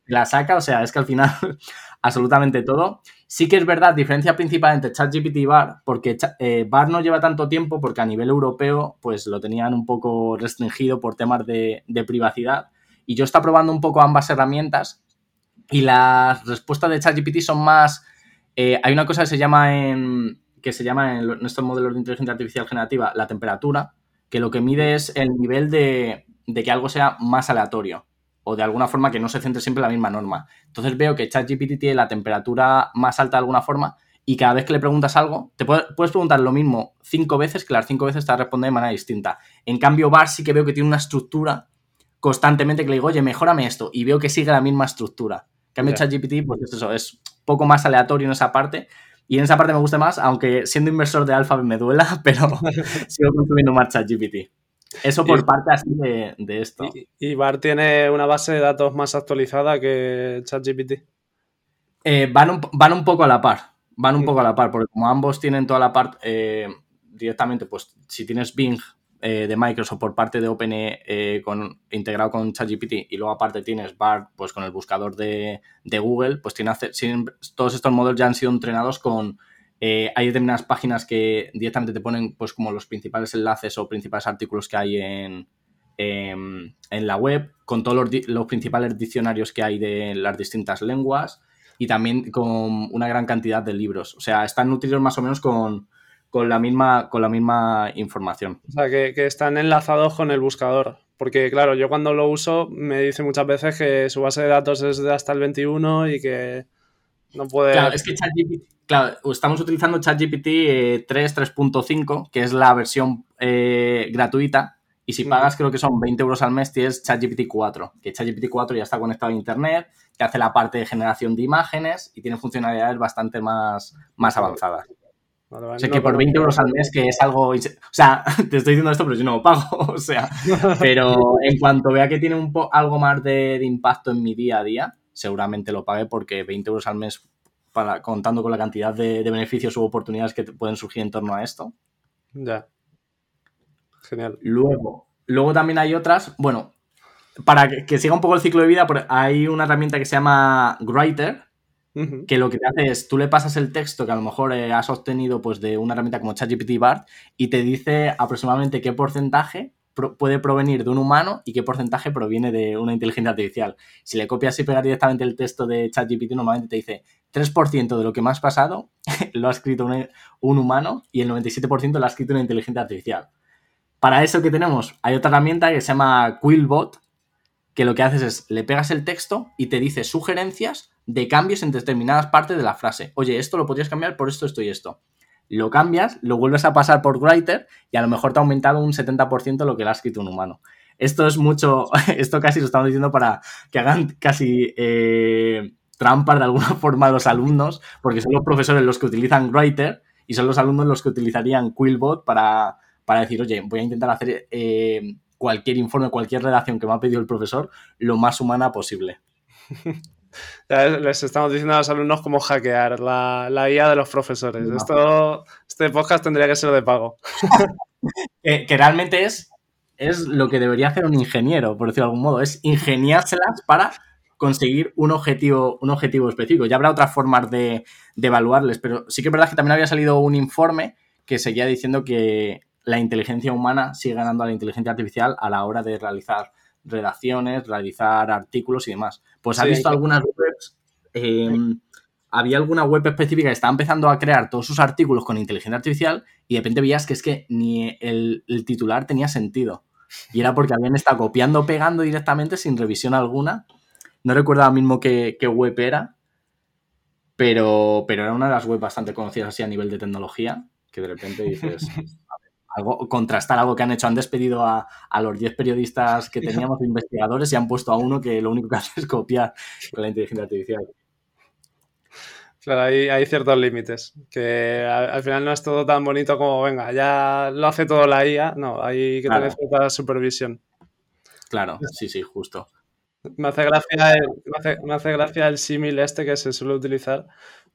Speaker 2: La saca, o sea, es que al final <laughs> absolutamente todo. Sí que es verdad, diferencia principal entre ChatGPT y BAR, porque eh, BAR no lleva tanto tiempo porque a nivel europeo pues lo tenían un poco restringido por temas de, privacidad. Y yo estoy probando un poco ambas herramientas y las respuestas de ChatGPT son más... Eh, hay una cosa que se llama en, que se llama en estos modelos de inteligencia artificial generativa la temperatura, que lo que mide es el nivel de, de que algo sea más aleatorio o de alguna forma que no se centre siempre en la misma norma. Entonces veo que ChatGPT tiene la temperatura más alta de alguna forma y cada vez que le preguntas algo, te puedes preguntar lo mismo cinco veces que las cinco veces te va a responder de manera distinta. En cambio, Bar sí que veo que tiene una estructura constantemente que le digo, oye, mejórame esto, y veo que sigue la misma estructura. En cambio, ChatGPT, pues es eso, es poco más aleatorio en esa parte, y en esa parte me gusta más, aunque siendo inversor de Alphabet me duela, <laughs> pero sigo consumiendo más ChatGPT. Eso por parte así de, esto.
Speaker 1: Y, Bar tiene una base de datos más actualizada que ChatGPT?
Speaker 2: Eh, van, un, van un poco a la par. Van un poco a la par, porque como ambos tienen toda la parte eh, directamente, pues si tienes Bing eh, de Microsoft por parte de OpenAI con, integrado con ChatGPT y luego aparte tienes BART pues con el buscador de, Google, pues tiene, todos estos modelos ya han sido entrenados con eh, hay determinadas páginas que directamente te ponen pues como los principales enlaces o principales artículos que hay en, en, la web, con todos los, principales diccionarios que hay de las distintas lenguas y también con una gran cantidad de libros. O sea, están nutridos más o menos con, la, misma, con la misma información.
Speaker 1: O sea, que, que, están enlazados con el buscador. Porque, claro, yo cuando lo uso me dice muchas veces que su base de datos es de hasta el 21 y que no puede...
Speaker 2: Claro, es que ChatGPT, claro, estamos utilizando ChatGPT 3, 3.5, que es la versión eh, gratuita, y si pagas, creo que son 20 euros al mes, tienes ChatGPT 4, que ChatGPT 4 ya está conectado a Internet, que hace la parte de generación de imágenes y tiene funcionalidades bastante más, más avanzadas. o sea, que por 20 euros al mes, que es algo... O sea, <laughs> te estoy diciendo esto, pero yo no lo pago. <laughs> O sea, pero en cuanto vea que tiene un algo más de, de impacto en mi día a día, seguramente lo pague porque 20 euros al mes, para, contando con la cantidad de, beneficios u oportunidades que pueden surgir en torno a esto.
Speaker 1: Ya. Genial.
Speaker 2: Luego, luego también hay otras, bueno, para que, siga un poco el ciclo de vida, hay una herramienta que se llama Writer, que lo que te hace es, tú le pasas el texto que a lo mejor eh, has obtenido pues, de una herramienta como ChatGPT BART y te dice aproximadamente qué porcentaje puede provenir de un humano y qué porcentaje proviene de una inteligencia artificial. Si le copias y pegas directamente el texto de ChatGPT, normalmente te dice 3% de lo que me has pasado <laughs> lo ha escrito un, humano y el 97% lo ha escrito una inteligencia artificial. Para eso que tenemos, hay otra herramienta que se llama Quillbot, que lo que haces es le pegas el texto y te dice sugerencias de cambios en determinadas partes de la frase. Oye, esto lo podrías cambiar por esto, esto y esto lo cambias, lo vuelves a pasar por Writer y a lo mejor te ha aumentado un 70% lo que le ha escrito un humano. Esto es mucho, <laughs> esto casi lo estamos diciendo para que hagan casi eh, trampas de alguna <laughs> forma a los alumnos, porque son los profesores los que utilizan Writer y son los alumnos los que utilizarían Quillbot para, para decir, oye, voy a intentar hacer eh, cualquier informe, cualquier redacción que me ha pedido el profesor lo más humana posible. <laughs>
Speaker 1: Les estamos diciendo a los alumnos cómo hackear la, la IA de los profesores. Esto, este podcast tendría que ser de pago. <laughs>
Speaker 2: que, realmente es, es lo que debería hacer un ingeniero, por decirlo de algún modo. Es ingeniárselas para conseguir un objetivo, un objetivo específico. Ya habrá otras formas de, de evaluarles, pero sí que es verdad que también había salido un informe que seguía diciendo que la inteligencia humana sigue ganando a la inteligencia artificial a la hora de realizar redacciones, realizar artículos y demás. Pues ha visto algunas webs, em, había alguna web específica que estaba empezando a crear todos sus artículos con inteligencia artificial y de repente veías que es que ni el, titular tenía sentido. Y era porque habían estado copiando, pegando directamente sin revisión alguna. No recuerdo ahora mismo qué, qué web era, pero, pero era una de las webs bastante conocidas así a nivel de tecnología, que de repente dices, <laughs> algo, contrastar algo que han hecho. Han despedido a, los 10 periodistas que teníamos investigadores y han puesto a uno que lo único que hace es copiar con la inteligencia artificial.
Speaker 1: Claro, hay, ciertos límites, que al, final no es todo tan bonito como, venga, ya lo hace todo la IA, no, hay que tener cierta supervisión.
Speaker 2: Claro, sí, sí, justo.
Speaker 1: Me hace gracia me hace gracia el símil este que se suele utilizar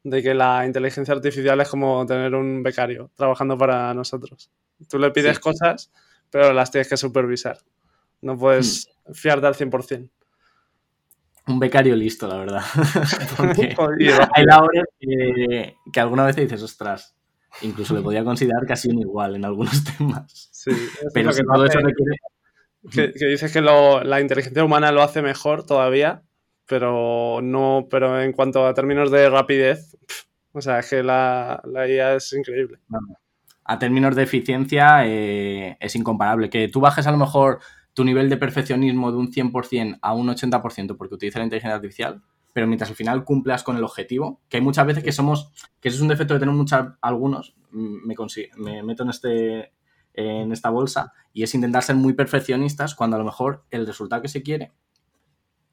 Speaker 1: de que la inteligencia artificial es como tener un becario trabajando para nosotros. Tú le pides cosas, pero las tienes que supervisar. No puedes hmm. fiarte al 100%.
Speaker 2: un becario listo, la verdad. <laughs> <laughs> Hay labores que, que alguna vez dices, ostras, incluso le podía considerar casi un igual en algunos <laughs> temas. Sí, pero si todo
Speaker 1: eso requiere... Que, dices que la inteligencia humana lo hace mejor todavía, pero no, pero en cuanto a términos de rapidez, o sea, es que la, la IA es increíble.
Speaker 2: A términos de eficiencia eh, es incomparable. Que tú bajes a lo mejor tu nivel de perfeccionismo de un 100% a un 80% porque utiliza la inteligencia artificial, pero mientras al final cumplas con el objetivo, que hay muchas veces que somos, que eso es un defecto de tener muchas, algunos, mm, me, me meto en, este, en esta bolsa, y es intentar ser muy perfeccionistas cuando a lo mejor el resultado que se quiere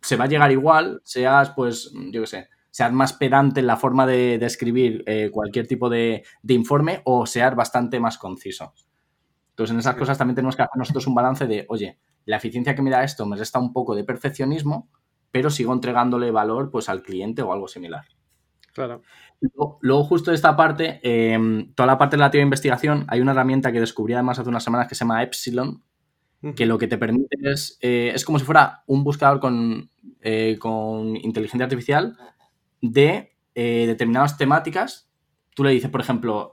Speaker 2: se va a llegar igual, seas, pues, yo qué sé, seas más pedante en la forma de, escribir eh, cualquier tipo de, de, informe o seas bastante más conciso. Entonces, en esas cosas también tenemos que hacer nosotros un balance de, oye, la eficiencia que me da esto me resta un poco de perfeccionismo, pero sigo entregándole valor pues al cliente o algo similar.
Speaker 1: Claro.
Speaker 2: Luego, justo de esta parte, em, toda la parte relativa a investigación, hay una herramienta que descubrí además hace unas semanas que se llama Epsilon, que lo que te permite es, eh, es como si fuera un buscador con, eh, con inteligencia artificial de eh, determinadas temáticas. Tú le dices, por ejemplo,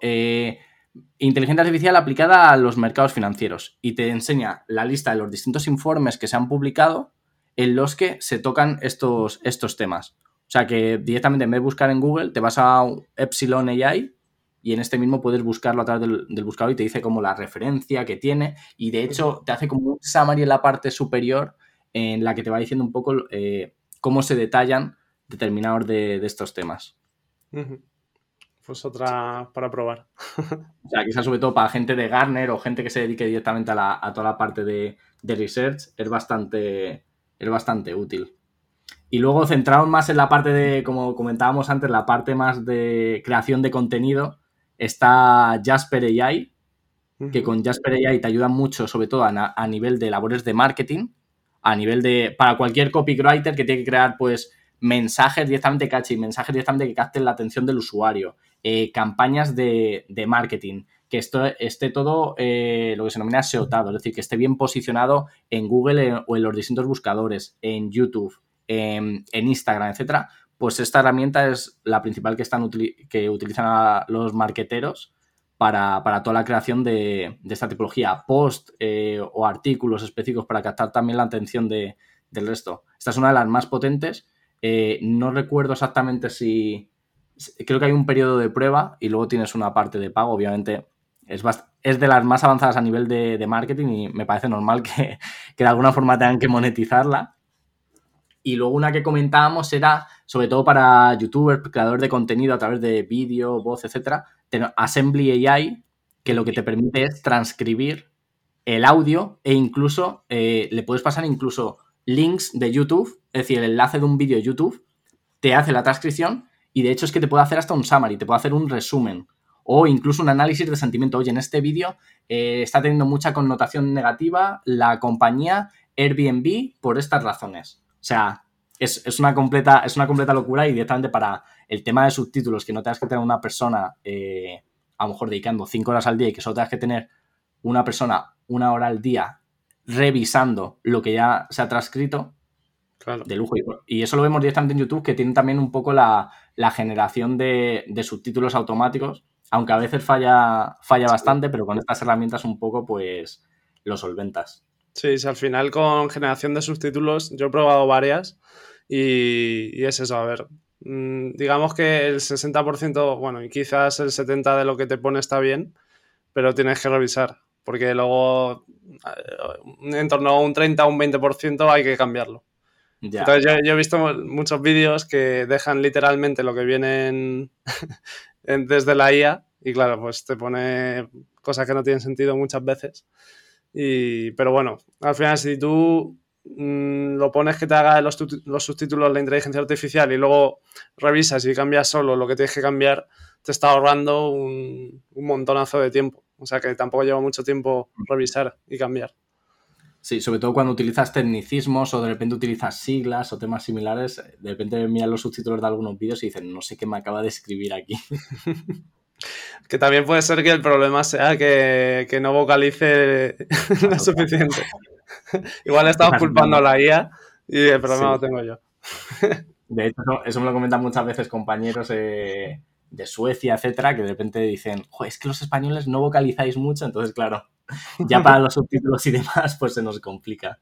Speaker 2: inteligencia artificial aplicada a los mercados financieros y te enseña la lista de los distintos informes que se han publicado en los que se tocan estos, estos temas. O sea que directamente en vez de buscar en Google, te vas a Epsilon AI y en este mismo puedes buscarlo a través del, buscador y te dice como la referencia que tiene y de hecho te hace como un summary en la parte superior en la que te va diciendo un poco eh, cómo se detallan determinados de, estos temas.
Speaker 1: Pues otra para probar.
Speaker 2: o sea, quizás sobre todo para gente de Garner o gente que se dedique directamente a, toda la parte de, de research es bastante, es bastante útil. Y luego centrado más en la parte de, como comentábamos antes, la parte más de creación de contenido, está Jasper AI, que con Jasper AI te ayuda mucho, sobre todo a, nivel de labores de marketing, a nivel de, para cualquier copywriter que tiene que crear, pues, mensajes directamente catchy, mensajes directamente que capten la atención del usuario, eh, campañas de, marketing, que esto esté todo eh, lo que se denomina SEOtado, es decir, que esté bien posicionado en Google eh, o en los distintos buscadores, en YouTube, en, Instagram, etcétera, pues esta herramienta es la principal que, están, que utilizan los marqueteros para, toda la creación de, esta tipología, post o artículos específicos para captar también la atención del resto. Esta es una de las más potentes. no recuerdo exactamente si, creo que hay un periodo de prueba y luego tienes una parte de pago. Obviamente es, es de las más avanzadas a nivel de, marketing y me parece normal que, de alguna forma tengan que monetizarla. Y luego una que comentábamos era, sobre todo para youtubers, creadores de contenido a través de vídeo, voz, etcétera, Assembly AI, que lo que te permite es transcribir el audio e incluso eh, le puedes pasar incluso links de YouTube, es decir, el enlace de un vídeo de YouTube, te hace la transcripción y de hecho es que te puede hacer hasta un summary, te puede hacer un resumen o incluso un análisis de sentimiento. Oye, en este vídeo eh, está teniendo mucha connotación negativa la compañía Airbnb por estas razones. O sea, es, una, completa, es una completa locura y directamente para el tema de subtítulos, que no tengas que tener una persona, eh, a lo mejor dedicando cinco horas al día y que solo tengas que tener una persona una hora al día revisando lo que ya se ha transcrito, de lujo. Y eso lo vemos directamente en YouTube, que tiene también un poco la, generación de, subtítulos automáticos, aunque a veces falla, falla bastante, pero con estas herramientas un poco, pues, lo solventas.
Speaker 1: Sí, sí, al final con generación de subtítulos yo he probado varias y, es eso, a ver, mm, digamos que el 60%, bueno, y quizás el 70% de lo que te pone está bien, pero tienes que revisar, porque luego eh, en torno a un 30 o un 20% hay que cambiarlo. Entonces yo, he visto muchos vídeos que dejan literalmente lo que viene <laughs> desde la IA y claro, pues te pone cosas que no tienen sentido muchas veces. Y, pero bueno, al final si tú mm, lo pones que te haga los, los subtítulos la inteligencia artificial y luego revisas y cambias solo lo que tienes que cambiar, te está ahorrando un, un montonazo de tiempo. O sea que tampoco lleva mucho tiempo revisar y cambiar.
Speaker 2: Sí, sobre todo cuando utilizas tecnicismos o de repente utilizas siglas o temas similares, de repente miras los subtítulos de algunos vídeos y dicen, no sé qué me acaba de escribir aquí. <laughs>
Speaker 1: que también puede ser que el problema sea que, no vocalice <laughs> lo suficiente. <laughs> Igual estamos culpando a la IA y el problema lo tengo yo. <laughs>
Speaker 2: De hecho, eso me lo comentan muchas veces compañeros de Suecia, etcétera, que de repente dicen, es que los españoles no vocalizáis mucho, entonces, claro, ya para los subtítulos y demás, pues se nos complica.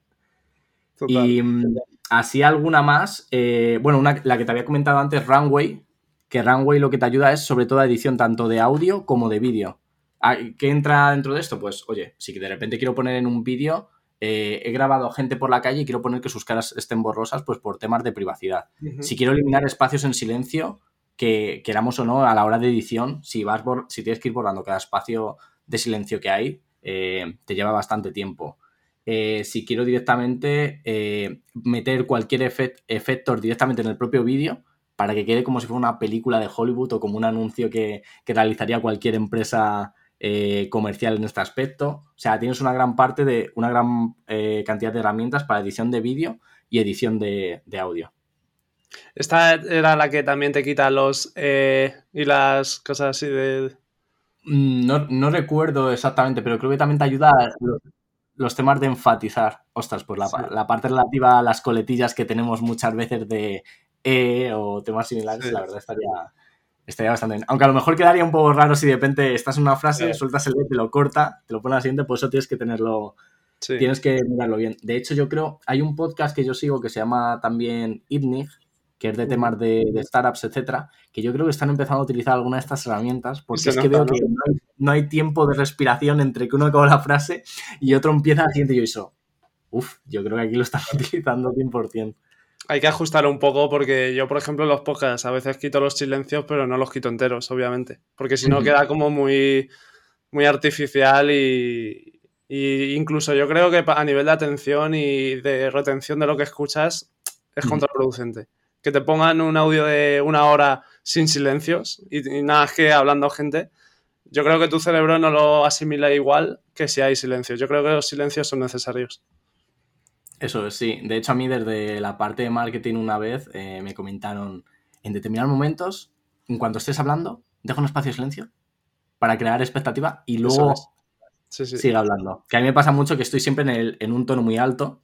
Speaker 2: Y mm, así alguna más, eh, bueno, una, la que te había comentado antes, Runway, que Runway lo que te ayuda es sobre todo edición tanto de audio como de vídeo. Ah, ¿Qué entra dentro de esto? Pues, oye, si de repente quiero poner en un vídeo, eh, he grabado gente por la calle y quiero poner que sus caras estén borrosas, pues por temas de privacidad. Si quiero eliminar espacios en silencio, que queramos o no, a la hora de edición, si, vas si tienes que ir borrando cada espacio de silencio que hay, eh, te lleva bastante tiempo. Eh, si quiero directamente meter cualquier efecto directamente en el propio vídeo, para que quede como si fuera una película de Hollywood o como un anuncio que, que realizaría cualquier empresa eh, comercial en este aspecto. O sea, tienes una gran parte de una gran eh, cantidad de herramientas para edición de vídeo y edición de, audio.
Speaker 1: Esta era la que también te quita los eh, y las cosas así de.
Speaker 2: Mm, no, recuerdo exactamente, pero creo que también te ayuda los, temas de enfatizar. Ostras, pues la, parte relativa a las coletillas que tenemos muchas veces de E o temas similares, la verdad estaría, estaría bastante bien. Aunque a lo mejor quedaría un poco raro si de repente estás en una frase, sueltas el te lo corta, te lo pone a la siguiente, pues eso tienes que tenerlo, tienes que mirarlo bien. De hecho, yo creo, hay un podcast que yo sigo que se llama también ITNIG, que es de temas de, startups, etcétera, que yo creo que están empezando a utilizar alguna de estas herramientas, porque es que veo que no hay, tiempo de respiración entre que uno acaba la frase y otro empieza la siguiente y yo eso. Uf, yo creo que aquí lo están <laughs> utilizando 100%
Speaker 1: hay que ajustarlo un poco porque yo, por ejemplo, en los podcasts a veces quito los silencios, pero no los quito enteros, obviamente. Porque si no queda como muy, muy artificial y, incluso yo creo que a nivel de atención y de retención de lo que escuchas es contraproducente. Que te pongan un audio de una hora sin silencios y, y nada más que hablando gente. Yo creo que tu cerebro no lo asimila igual que si hay silencios. Yo creo que los silencios son necesarios.
Speaker 2: Eso es, sí. De hecho, a mí desde la parte de marketing una vez eh, me comentaron, en determinados momentos, en cuanto estés hablando, deja un espacio de silencio para crear expectativa y luego sigue hablando. Que a mí me pasa mucho que estoy siempre en, el, en un tono muy alto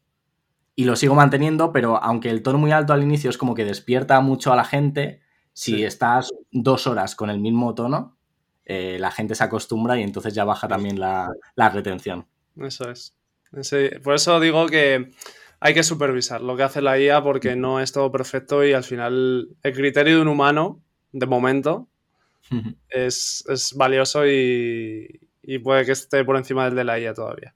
Speaker 2: y lo sigo manteniendo, pero aunque el tono muy alto al inicio es como que despierta mucho a la gente, si estás dos horas con el mismo tono, eh, la gente se acostumbra y entonces ya baja también la, la retención.
Speaker 1: Eso es por eso digo que hay que supervisar lo que hace la IA porque no es todo perfecto y al final el criterio de un humano, de momento, es, valioso y, puede que esté por encima del de la IA todavía.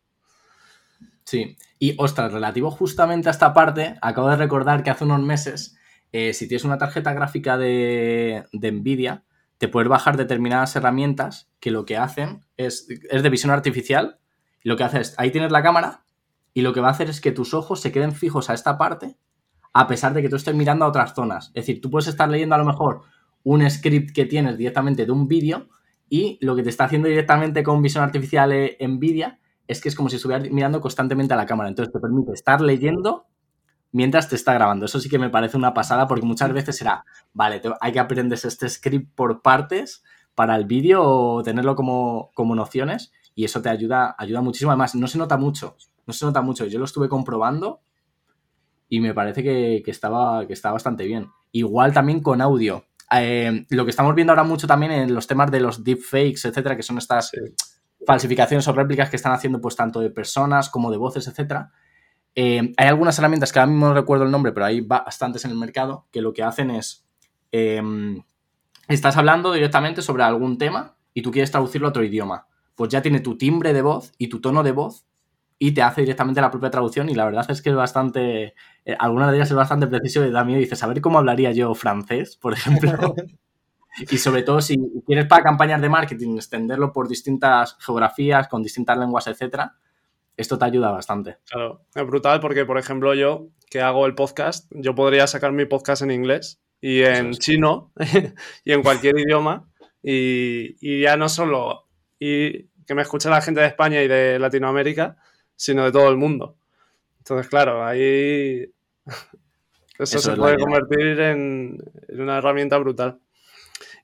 Speaker 2: Sí, y ostras, relativo justamente a esta parte, acabo de recordar que hace unos meses, eh, si tienes una tarjeta gráfica de, de Nvidia, te puedes bajar determinadas herramientas que lo que hacen es, es de visión artificial lo que hace es, ahí tienes la cámara y lo que va a hacer es que tus ojos se queden fijos a esta parte a pesar de que tú estés mirando a otras zonas. Es decir, tú puedes estar leyendo a lo mejor un script que tienes directamente de un vídeo y lo que te está haciendo directamente con visión artificial NVIDIA es que es como si estuvieras mirando constantemente a la cámara. Entonces te permite estar leyendo mientras te está grabando. Eso sí que me parece una pasada porque muchas veces será, vale, hay que aprender este script por partes para el vídeo o tenerlo como, como nociones y eso te ayuda, ayuda muchísimo. Además, no se nota mucho, no se nota mucho. Yo lo estuve comprobando y me parece que, estaba, que está bastante bien. Igual también con audio. Eh, lo que estamos viendo ahora mucho también en los temas de los deepfakes, etcétera, que son estas falsificaciones o réplicas que están haciendo pues tanto de personas como de voces, etcétera. Eh, hay algunas herramientas que ahora mismo no recuerdo el nombre, pero hay bastantes en el mercado que lo que hacen es eh, estás hablando directamente sobre algún tema y tú quieres traducirlo a otro idioma pues ya tiene tu timbre de voz y tu tono de voz y te hace directamente la propia traducción y la verdad es que es bastante, eh, alguna de ellas es bastante preciso y da miedo dices, a ver cómo hablaría yo francés, por ejemplo. <laughs> y sobre todo si quieres para campañas de marketing extenderlo por distintas geografías, con distintas lenguas, etcétera, esto te ayuda bastante.
Speaker 1: Claro, es brutal porque, por ejemplo, yo que hago el podcast, yo podría sacar mi podcast en inglés y en chino <laughs> y en cualquier idioma y, y, ya no solo y que me escuche la gente de España y de Latinoamérica, sino de todo el mundo. Entonces, claro, ahí <laughs> eso, se puede convertir en, una herramienta brutal.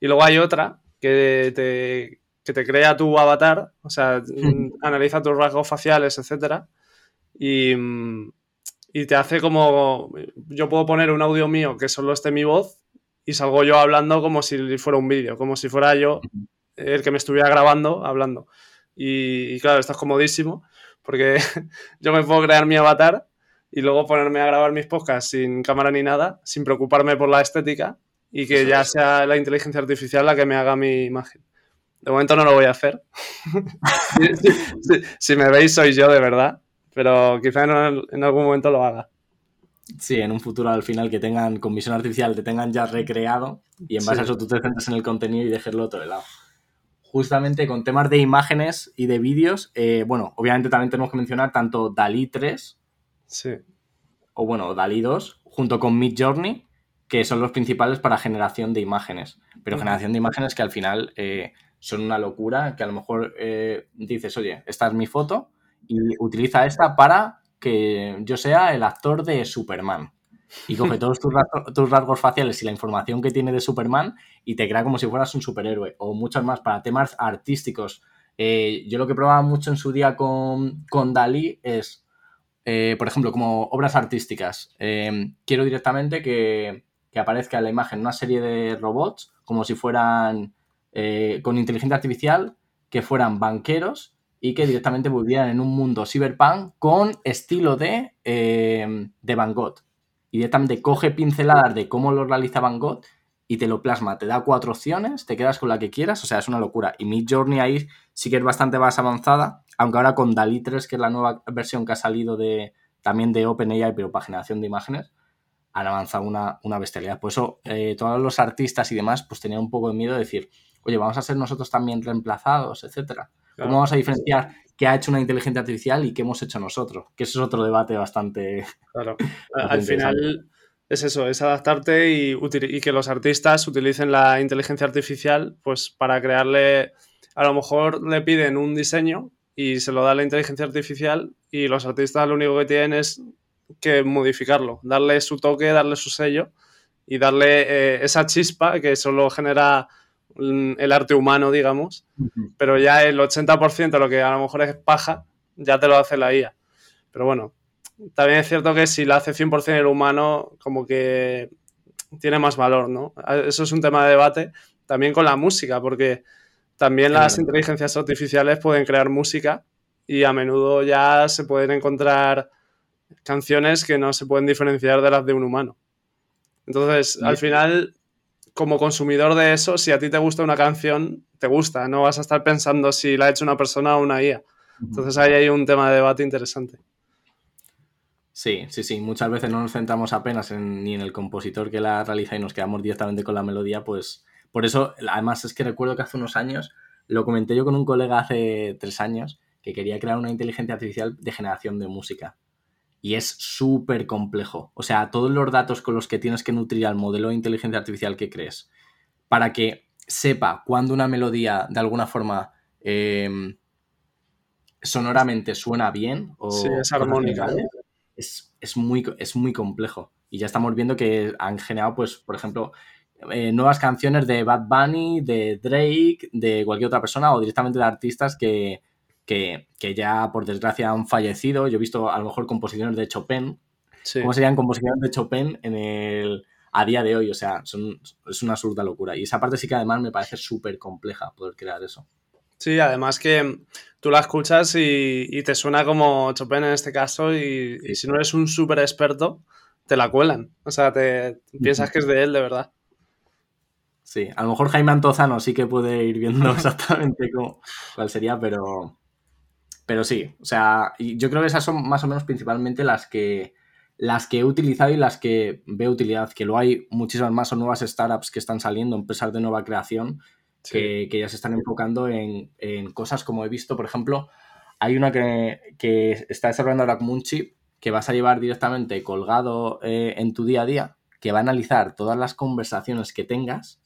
Speaker 1: Y luego hay otra que te, que te crea tu avatar, o sea, <laughs> analiza tus rasgos faciales, etcétera, y, y te hace como, yo puedo poner un audio mío que solo esté mi voz y salgo yo hablando como si fuera un vídeo, como si fuera yo el que me estuviera grabando hablando. Y, claro, esto es comodísimo porque <laughs> yo me puedo crear mi avatar y luego ponerme a grabar mis podcasts sin cámara ni nada, sin preocuparme por la estética y que ya sea la inteligencia artificial la que me haga mi imagen. De momento no lo voy a hacer. <laughs> si, me veis soy yo de verdad, pero quizá en, algún momento lo haga.
Speaker 2: Sí, en un futuro al final que tengan con visión artificial, te tengan ya recreado y en base a eso tú te centras en el contenido y dejarlo otro de lado justamente con temas de imágenes y de vídeos, eh, bueno, obviamente también tenemos que mencionar tanto DALI 3,
Speaker 1: sí.
Speaker 2: o bueno, DALI 2, junto con Mid Journey, que son los principales para generación de imágenes. Pero generación de imágenes que al final eh, son una locura, que a lo mejor eh, dices, oye, esta es mi foto y utiliza esta para que yo sea el actor de Superman y coge <laughs> todos tus, rasgos, faciales y la información que tiene de Superman y te crea como si fueras un superhéroe o muchos más para temas artísticos. Eh, yo lo que probaba mucho en su día con, con Dalí es, eh, por ejemplo, como obras artísticas. Eh, quiero directamente que, que, aparezca en la imagen una serie de robots como si fueran con inteligencia artificial, que fueran banqueros y que directamente vivieran en un mundo cyberpunk con estilo de, de Van Gogh y directamente coge pinceladas de cómo lo realiza Van Gogh y te lo plasma. Te da cuatro opciones, te quedas con la que quieras, o sea, es una locura. Y Mid Journey ahí sí que es bastante más avanzada, aunque ahora con DALI 3, que es la nueva versión que ha salido de también de OpenAI, pero para generación de imágenes, han avanzado una, una bestialidad. Por eso eh, todos los artistas y demás pues tenían un poco de miedo de decir, oye, vamos a ser nosotros también reemplazados, etcétera. ¿Cómo vamos a diferenciar qué ha hecho una inteligencia artificial y qué hemos hecho nosotros? Que eso es otro debate bastante.
Speaker 1: Claro. <laughs> Al final es eso, es adaptarte y, que los artistas utilicen la inteligencia artificial pues para crearle. A lo mejor le piden un diseño y se lo da la inteligencia artificial y los artistas lo único que tienen es que modificarlo, darle su toque, darle su sello y darle eh, esa chispa que solo genera el arte humano, digamos, pero ya el 80% de lo que a lo mejor es paja, ya te lo hace la IA. Pero bueno, también es cierto que si lo hace 100% el humano, como que tiene más valor, ¿no? Eso es un tema de debate también con la música, porque también las inteligencias artificiales pueden crear música y a menudo ya se pueden encontrar canciones que no se pueden diferenciar de las de un humano. Entonces, al final, como consumidor de eso, si a ti te gusta una canción, te gusta, no vas a estar pensando si la ha hecho una persona o una IA. Entonces ahí hay un tema de debate interesante.
Speaker 2: Sí, sí, sí. Muchas veces no nos centramos apenas ni en el compositor que la realiza y nos quedamos directamente con la melodía, pues por eso, además es que recuerdo que hace unos años, lo comenté yo con un colega hace tres años, que quería crear una inteligencia artificial de generación de música y es súper complejo. O sea, todos los datos con los que tienes que nutrir al modelo de inteligencia artificial que crees para que sepa cuándo una melodía de alguna forma em, sonoramente suena bien o
Speaker 1: sí, es armónica.
Speaker 2: Es, muy, es muy complejo. Y ya estamos viendo que han generado, pues, por ejemplo, eh, nuevas canciones de Bad Bunny, de Drake, de cualquier otra persona o directamente de artistas que, que, ya por desgracia han fallecido. Yo he visto a lo mejor composiciones de Chopin. ¿Cómo serían composiciones de Chopin en el, a día de hoy? O sea, son, es una absurda locura. Y esa parte sí que además me parece súper compleja poder crear eso.
Speaker 1: Sí, además que tú la escuchas y, te suena como Chopin en este caso y, si no eres un súper experto, te la cuelan. O sea, te, piensas que es de él de verdad.
Speaker 2: Sí, a lo mejor Jaime Antozano sí que puede ir viendo <laughs> exactamente cómo, cuál sería, pero, pero sí, o sea, yo creo que esas son más o menos principalmente las que, las que he utilizado y las que veo utilidad, que luego hay muchísimas más o nuevas startups que están saliendo, empresas de nueva creación, que, ya se están enfocando en, cosas como he visto, por ejemplo, hay una que, está desarrollando ahora como un chip que vas a llevar directamente colgado eh, en tu día a día, que va a analizar todas las conversaciones que tengas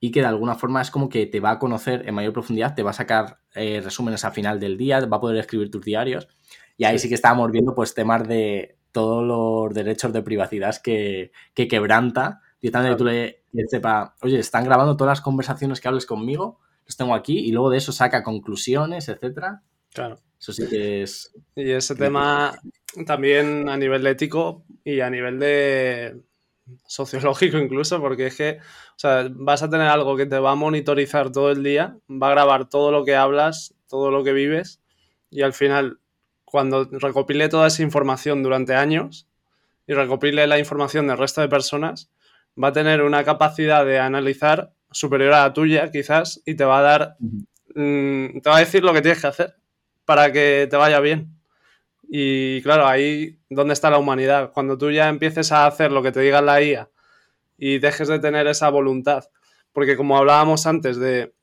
Speaker 2: y que de alguna forma es como que te va a conocer en mayor profundidad, te va a sacar eh, resúmenes a final del día, va a poder escribir tus diarios. Y ahí sí, que estábamos viendo pues temas de todos los derechos de privacidad que, que quebranta. Directamente tú le, sepa, oye, están grabando todas las conversaciones que hables conmigo, los tengo aquí, y luego de eso saca conclusiones, etcétera.
Speaker 1: Claro.
Speaker 2: Eso sí que es.
Speaker 1: Y ese tema, también a nivel ético y a nivel de sociológico incluso, porque es que o sea, vas a tener algo que te va a monitorizar todo el día, va a grabar todo lo que hablas, todo lo que vives y al final, cuando recopile toda esa información durante años y recopile la información del resto de personas, va a tener una capacidad de analizar superior a la tuya quizás y te va a dar, mm, te va a decir lo que tienes que hacer para que te vaya bien. Y claro, ahí dónde está la humanidad. Cuando tú ya empieces a hacer lo que te diga la IA y dejes de tener esa voluntad. Porque como hablábamos antes de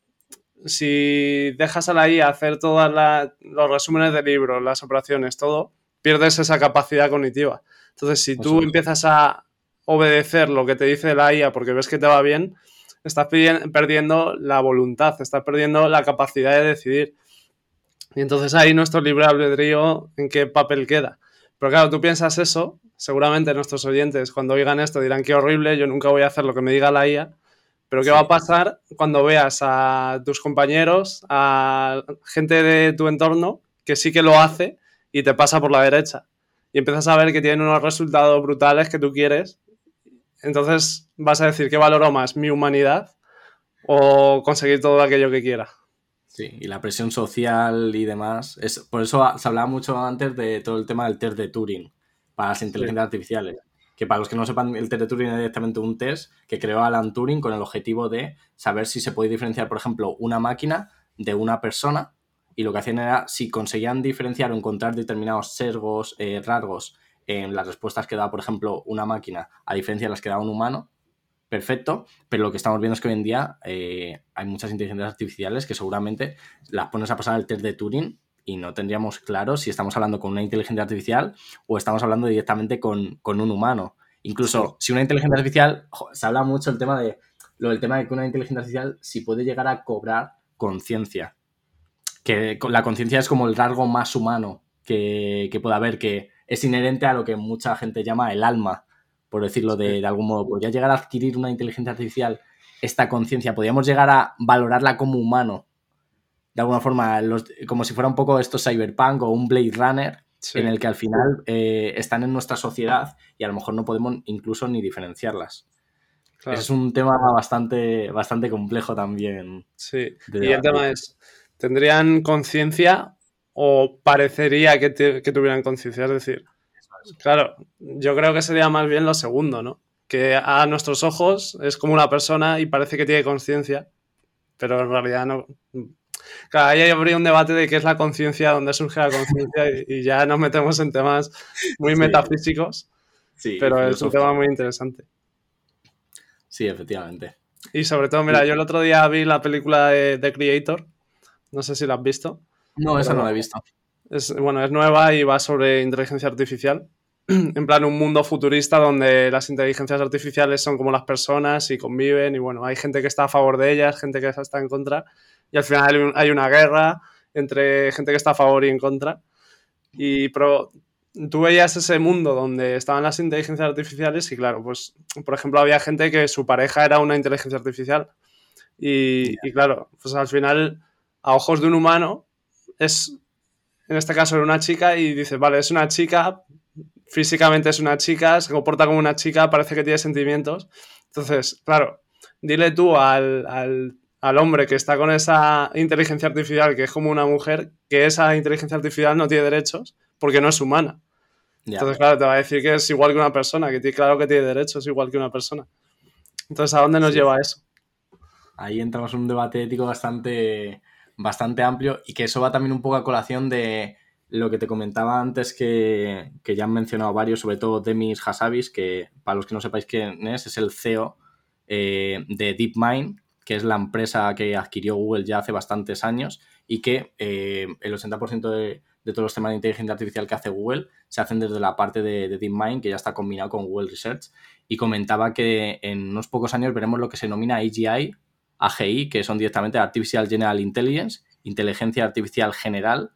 Speaker 1: si dejas a la IA hacer todos los resúmenes de libros, las operaciones, todo, pierdes esa capacidad cognitiva. Entonces, si tú empiezas a obedecer lo que te dice la IA porque ves que te va bien, estás perdiendo la voluntad, estás perdiendo la capacidad de decidir. Y entonces ahí nuestro libre albedrío, ¿en qué papel queda? Pero claro, tú piensas eso, seguramente nuestros oyentes cuando oigan esto dirán qué horrible, yo nunca voy a hacer lo que me diga la IA, pero ¿qué va a pasar cuando veas a tus compañeros, a gente de tu entorno que sí que lo hace y te pasa por la derecha? Y empiezas a ver que tienen unos resultados brutales que tú quieres. Entonces vas a decir, ¿qué valoro más? ¿Mi humanidad o conseguir todo aquello que quiera?
Speaker 2: Sí, y la presión social y demás. Es, por eso se hablaba mucho antes de todo el tema del test de Turing para las inteligencias artificiales. Que para los que no sepan, el test de Turing es directamente un test que creó Alan Turing con el objetivo de saber si se puede diferenciar, por ejemplo, una máquina de una persona. Y lo que hacían era, si conseguían diferenciar o encontrar determinados sesgos, eh, rasgos en las respuestas que daba, por ejemplo, una máquina, a diferencia de las que daba un humano, perfecto, pero lo que estamos viendo es que hoy en día eh, hay muchas inteligencias artificiales que seguramente las pones a pasar al test de Turing y no tendríamos claro si estamos hablando con una inteligencia artificial o estamos hablando directamente con, un humano. Incluso si una inteligencia artificial, se habla mucho el tema de lo del tema de que una inteligencia artificial si puede llegar a cobrar conciencia. Que la conciencia es como el rasgo más humano que, que pueda haber, que es inherente a lo que mucha gente llama el alma por decirlo de, algún modo. ¿Podría llegar a adquirir una inteligencia artificial esta conciencia? ¿Podríamos llegar a valorarla como humano? De alguna forma, como si fuera un poco esto cyberpunk o un Blade Runner, en el que al final eh, están en nuestra sociedad y a lo mejor no podemos incluso ni diferenciarlas. es un tema bastante, bastante complejo también.
Speaker 1: Sí, y el tema es, ¿tendrían conciencia o parecería que, que tuvieran conciencia? Es decir, Claro, yo creo que sería más bien lo segundo, ¿no? Que a nuestros ojos es como una persona y parece que tiene conciencia, pero en realidad no. Claro, ahí habría un debate de qué es la conciencia, dónde surge la conciencia y, ya nos metemos en temas muy metafísicos, sí, pero es un tema muy interesante.
Speaker 2: Sí, efectivamente.
Speaker 1: Y sobre todo, mira, yo el otro día vi la película de The Creator, no sé si la has visto.
Speaker 2: No, esa no la he visto.
Speaker 1: Es, bueno, es nueva y va sobre inteligencia artificial. <clears throat> en plan, un mundo futurista donde las inteligencias artificiales son como las personas y conviven y bueno, hay gente que está a favor de ellas, gente que está en contra y al final hay, una guerra entre gente que está a favor y en contra. Y pero tú veías ese mundo donde estaban las inteligencias artificiales y claro, pues por ejemplo había gente que su pareja era una inteligencia artificial y, y claro, pues al final a ojos de un humano es en este caso una chica y dices, vale, es una chica, físicamente es una chica, se comporta como una chica, parece que tiene sentimientos. Entonces, claro, dile tú al, hombre que está con esa inteligencia artificial, que es como una mujer, que esa inteligencia artificial no tiene derechos porque no es humana. Entonces, claro, te va a decir que es igual que una persona, que tiene, claro que tiene derechos igual que una persona. Entonces, ¿a dónde nos lleva eso?
Speaker 2: Ahí entramos en un debate ético bastante, bastante amplio y que eso va también un poco a colación de lo que te comentaba antes que, ya han mencionado varios, sobre todo Demis Hassabis, que para los que no sepáis quién es, es el CEO eh, de DeepMind, que es la empresa que adquirió Google ya hace bastantes años y que eh, el 80% de, de, todos los temas de inteligencia artificial que hace Google se hacen desde la parte de, de DeepMind, que ya está combinado con Google Research, y comentaba que en unos pocos años veremos lo que se denomina AGI, AGI, que son directamente Artificial General Intelligence, inteligencia artificial general,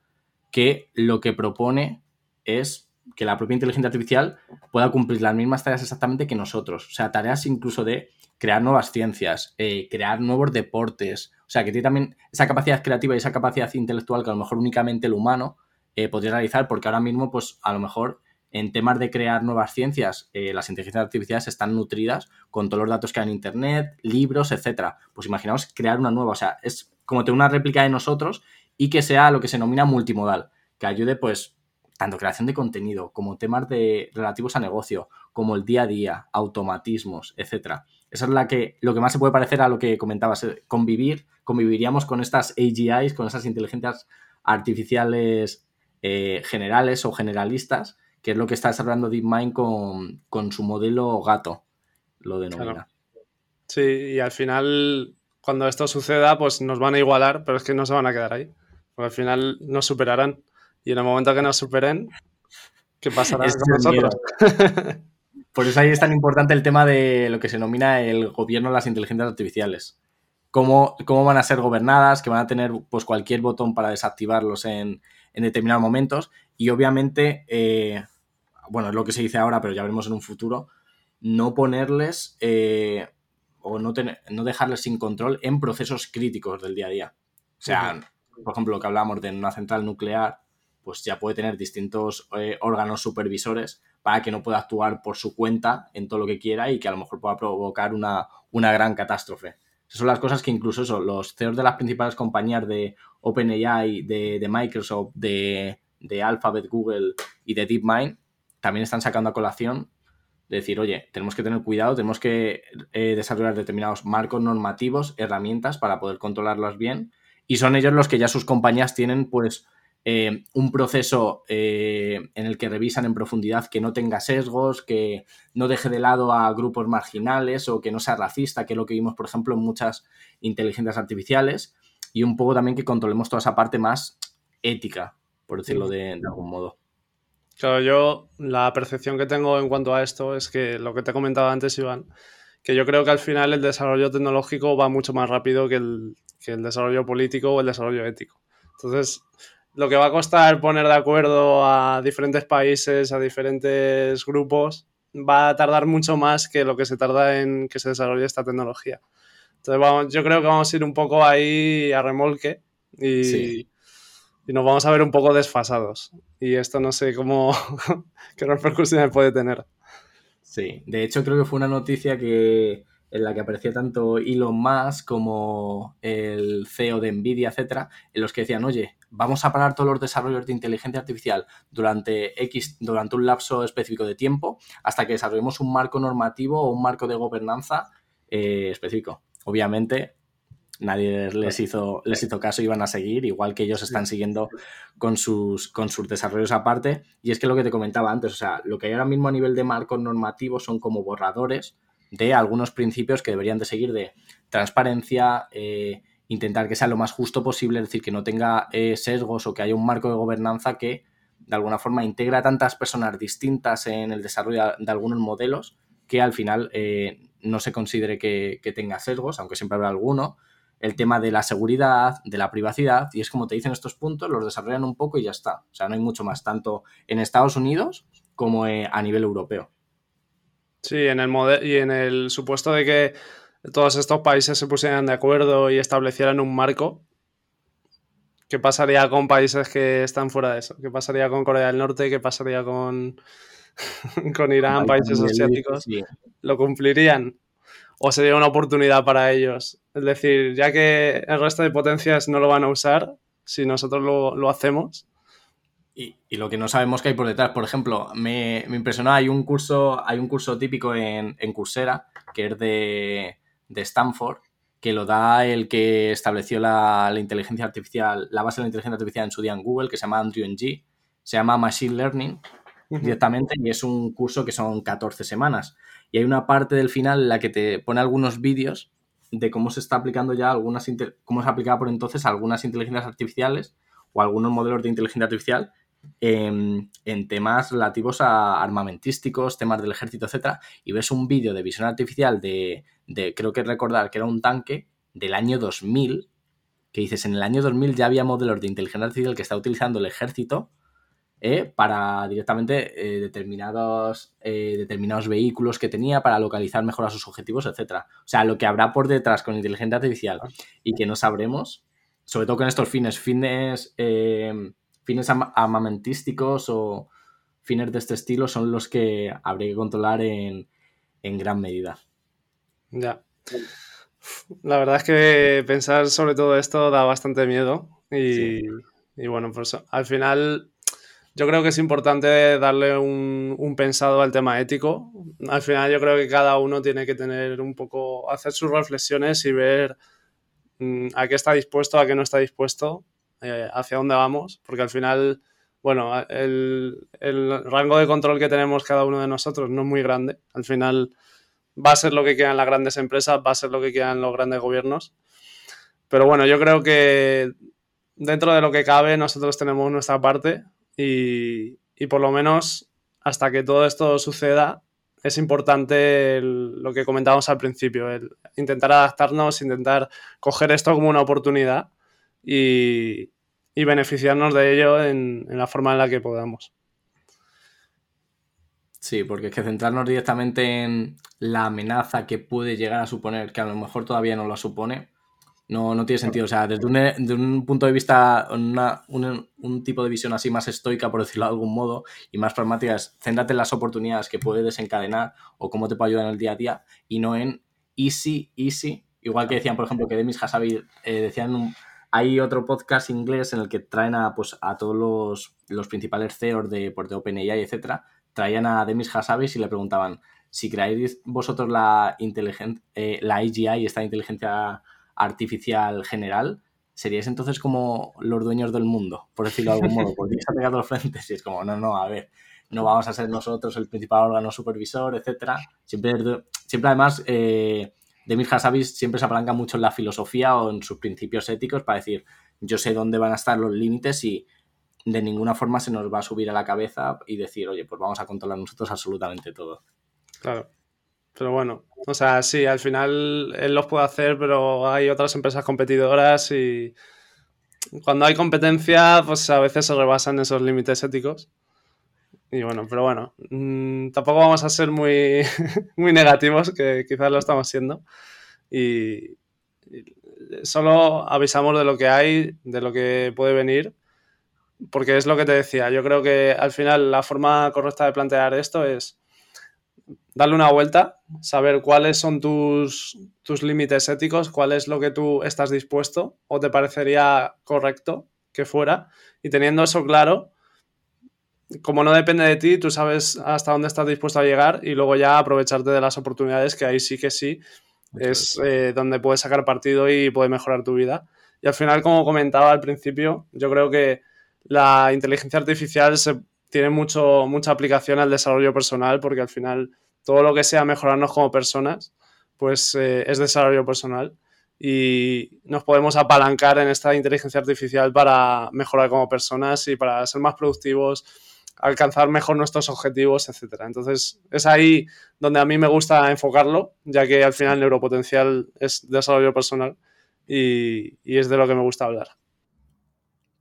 Speaker 2: que lo que propone es que la propia inteligencia artificial pueda cumplir las mismas tareas exactamente que nosotros. O sea, tareas incluso de crear nuevas ciencias, eh, crear nuevos deportes. O sea, que tiene también esa capacidad creativa y esa capacidad intelectual que a lo mejor únicamente el humano eh, podría realizar, porque ahora mismo, pues a lo mejor en temas de crear nuevas ciencias, eh, las inteligencias artificiales están nutridas con todos los datos que hay en Internet, libros, etcétera. Pues imaginaos crear una nueva, o sea, es como tener una réplica de nosotros y que sea lo que se denomina multimodal, que ayude pues tanto creación de contenido como temas de, relativos a negocio, como el día a día, automatismos, etcétera. Esa es la que, lo que más se puede parecer a lo que comentabas, eh, convivir, conviviríamos con estas AGIs, con esas inteligencias artificiales eh, generales o generalistas, que es lo que está desarrollando DeepMind con, con su modelo gato, lo denomina.
Speaker 1: Sí, y al final, cuando esto suceda, pues nos van a igualar, pero es que no se van a quedar ahí. Porque al final nos superarán. Y en el momento que nos superen, ¿qué pasará con nosotros? <laughs>
Speaker 2: Por eso ahí es tan importante el tema de lo que se denomina el gobierno de las inteligencias artificiales. Cómo, cómo van a ser gobernadas, que van a tener pues, cualquier botón para desactivarlos en, en determinados momentos. Y obviamente, eh, bueno, es lo que se dice ahora, pero ya veremos en un futuro, no ponerles eh, o no, tener, no dejarles sin control en procesos críticos del día a día. O sea, por ejemplo, lo que hablamos de una central nuclear, pues ya puede tener distintos eh, órganos supervisores para que no pueda actuar por su cuenta en todo lo que quiera y que a lo mejor pueda provocar una, una gran catástrofe. Esas son las cosas que incluso eso, los CEOs de las principales compañías de OpenAI, de, de Microsoft, de, de Alphabet, Google y de DeepMind también están sacando a colación de decir, oye, tenemos que tener cuidado, tenemos que eh, desarrollar determinados marcos normativos, herramientas para poder controlarlos bien. Y son ellos los que ya sus compañías tienen, pues, eh, un proceso eh, en el que revisan en profundidad que no tenga sesgos, que no deje de lado a grupos marginales o que no sea racista, que es lo que vimos, por ejemplo, en muchas inteligencias artificiales. Y un poco también que controlemos toda esa parte más ética, por decirlo de algún modo.
Speaker 1: Claro, yo la percepción que tengo en cuanto a esto es que lo que te he comentado antes, Iván, que yo creo que al final el desarrollo tecnológico va mucho más rápido que el, que el desarrollo político o el desarrollo ético. Entonces, lo que va a costar poner de acuerdo a diferentes países, a diferentes grupos, va a tardar mucho más que lo que se tarda en que se desarrolle esta tecnología. Entonces, vamos, yo creo que vamos a ir un poco ahí a remolque y, y nos vamos a ver un poco desfasados. Y esto no sé cómo, <laughs> qué repercusiones puede tener.
Speaker 2: Sí, de hecho creo que fue una noticia que en la que aparecía tanto Elon Musk como el CEO de Nvidia, etcétera, en los que decían, oye, vamos a parar todos los desarrollos de inteligencia artificial durante X, durante un lapso específico de tiempo, hasta que desarrollemos un marco normativo o un marco de gobernanza eh, específico. Obviamente, nadie les hizo, les hizo caso, iban a seguir, igual que ellos están siguiendo con sus, con sus desarrollos aparte. Y es que lo que te comentaba antes, o sea, lo que hay ahora mismo a nivel de marcos normativos son como borradores de algunos principios que deberían de seguir de transparencia, eh, intentar que sea lo más justo posible, es decir, que no tenga eh, sesgos o que haya un marco de gobernanza que de alguna forma integra a tantas personas distintas en el desarrollo de algunos modelos que al final eh, no se considere que, que tenga sesgos, aunque siempre habrá alguno, el tema de la seguridad, de la privacidad, y es como te dicen estos puntos, los desarrollan un poco y ya está. O sea, no hay mucho más, tanto en Estados Unidos como eh, a nivel europeo.
Speaker 1: Sí, en el y en el supuesto de que todos estos países se pusieran de acuerdo y establecieran un marco, ¿qué pasaría con países que están fuera de eso? ¿Qué pasaría con Corea del Norte? ¿Qué pasaría con, <laughs> con Irán, países asiáticos? ¿Lo cumplirían? o sería una oportunidad para ellos. Es decir, ya que el resto de potencias no lo van a usar, si nosotros lo, hacemos.
Speaker 2: Y, lo que no sabemos que hay por detrás, por ejemplo, me, me impresionó, hay un curso, hay un curso típico en, en Coursera, que es de, de, Stanford, que lo da el que estableció la, la, inteligencia artificial, la base de la inteligencia artificial en su día en Google, que se llama Andrew Ng, se llama Machine Learning directamente y es un curso que son 14 semanas. Y hay una parte del final en la que te pone algunos vídeos de cómo se está aplicando ya algunas, cómo se aplicaba por entonces algunas inteligencias artificiales o algunos modelos de inteligencia artificial en, temas relativos a armamentísticos, temas del ejército, etcétera, y ves un vídeo de visión artificial de, de, creo que recordar que era un tanque del año 2000, que dices, en el año 2000 ya había modelos de inteligencia artificial que está utilizando el ejército eh, para directamente eh, determinados, eh, determinados vehículos que tenía para localizar mejor a sus objetivos, etcétera. O sea, lo que habrá por detrás con inteligencia artificial y que no sabremos, sobre todo con estos fines, fines, fines armamentísticos o fines de este estilo son los que habría que controlar en, gran medida.
Speaker 1: Ya. La verdad es que pensar sobre todo esto da bastante miedo y, y bueno, pues al final yo creo que es importante darle un, pensado al tema ético. Al final yo creo que cada uno tiene que tener un poco, hacer sus reflexiones y ver mm, a qué está dispuesto, a qué no está dispuesto, eh, hacia dónde vamos, porque al final, bueno, el, rango de control que tenemos cada uno de nosotros no es muy grande. Al final va a ser lo que quieran las grandes empresas, va a ser lo que quieran los grandes gobiernos. Pero bueno, yo creo que dentro de lo que cabe nosotros tenemos nuestra parte y, por lo menos hasta que todo esto suceda, es importante lo que comentábamos al principio, el intentar adaptarnos, intentar coger esto como una oportunidad y, beneficiarnos de ello en, la forma en la que podamos.
Speaker 2: Sí, porque es que centrarnos directamente en la amenaza que puede llegar a suponer, que a lo mejor todavía no la supone, no, no tiene sentido. O sea, desde un, un punto de vista, un, tipo de visión así más estoica, por decirlo de algún modo, y más pragmática, es céntrate en las oportunidades que puede desencadenar o cómo te puede ayudar en el día a día y no en easy, easy. Igual que decían, por ejemplo, que Demis Hasabi eh, decían hay otro podcast inglés en el que traen a, pues, a todos los, los principales CEOs de, pues, de OpenAI, etcétera, traían a Demis Hasabi y le preguntaban si creáis vosotros la, inteligente, eh, la AGI, esta inteligencia artificial general, seríais entonces como los dueños del mundo, por decirlo de algún modo, podríais pegar los frentes y es como, no, no, a ver, no vamos a ser nosotros el principal órgano supervisor, etcétera. Siempre, siempre además, eh, Demir siempre se apalanca mucho en la filosofía o en sus principios éticos para decir, yo sé dónde van a estar los límites y de ninguna forma se nos va a subir a la cabeza y decir, oye, pues vamos a controlar nosotros absolutamente todo.
Speaker 1: Claro. Pero bueno, o sea, sí, al final él los puede hacer, pero hay otras empresas competidoras y cuando hay competencia, pues a veces se rebasan esos límites éticos. Y bueno, pero bueno, mm, tampoco vamos a ser muy, <laughs> muy negativos, que quizás lo estamos siendo. Y, solo avisamos de lo que hay, de lo que puede venir, porque es lo que te decía. Yo creo que al final la forma correcta de plantear esto es darle una vuelta, saber cuáles son tus, tus límites éticos, cuál es lo que tú estás dispuesto o te parecería correcto que fuera. Y teniendo eso claro, como no depende de ti, tú sabes hasta dónde estás dispuesto a llegar y luego ya aprovecharte de las oportunidades, que ahí sí que sí es eh, donde puedes sacar partido y puede mejorar tu vida. Y al final, como comentaba al principio, yo creo que la inteligencia artificial se tiene mucho, mucha aplicación al desarrollo personal porque al final todo lo que sea mejorarnos como personas, pues eh, es desarrollo personal y nos podemos apalancar en esta inteligencia artificial para mejorar como personas y para ser más productivos, alcanzar mejor nuestros objetivos, etc. Entonces, es ahí donde a mí me gusta enfocarlo, ya que al final el neuropotencial es desarrollo personal y es de lo que me gusta hablar.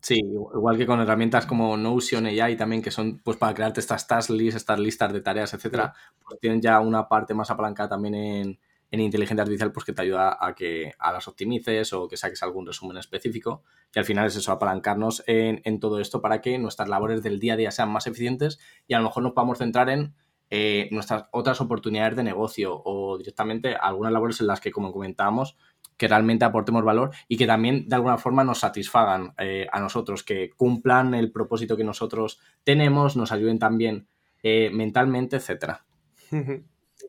Speaker 2: Sí, igual que con herramientas como Notion AI también, que son pues para crearte estas task lists, estas listas de tareas, etcétera, pues tienen ya una parte más apalancada también en, inteligencia artificial, pues que te ayuda a que a las optimices o que saques algún resumen específico. Y al final es eso, apalancarnos en, todo esto para que nuestras labores del día a día sean más eficientes y a lo mejor nos podamos centrar en eh, nuestras otras oportunidades de negocio o directamente algunas labores en las que, como comentábamos, que realmente aportemos valor y que también de alguna forma nos satisfagan eh, a nosotros, que cumplan el propósito que nosotros tenemos, nos ayuden también eh, mentalmente, etcétera.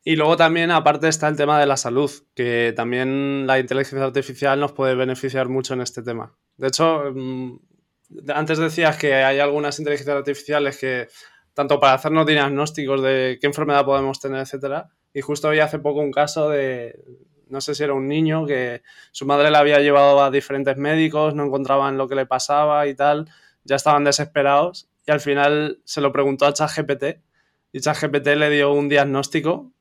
Speaker 1: Y luego también, aparte, está el tema de la salud, que también la inteligencia artificial nos puede beneficiar mucho en este tema. De hecho, mm, antes decías que hay algunas inteligencias artificiales que, tanto para hacernos diagnósticos de qué enfermedad podemos tener, etcétera, y justo hoy hace poco un caso de, no sé si era un niño que su madre le había llevado a diferentes médicos, no encontraban lo que le pasaba y tal, ya estaban desesperados y al final se lo preguntó a ChatGPT y ChatGPT le dio un diagnóstico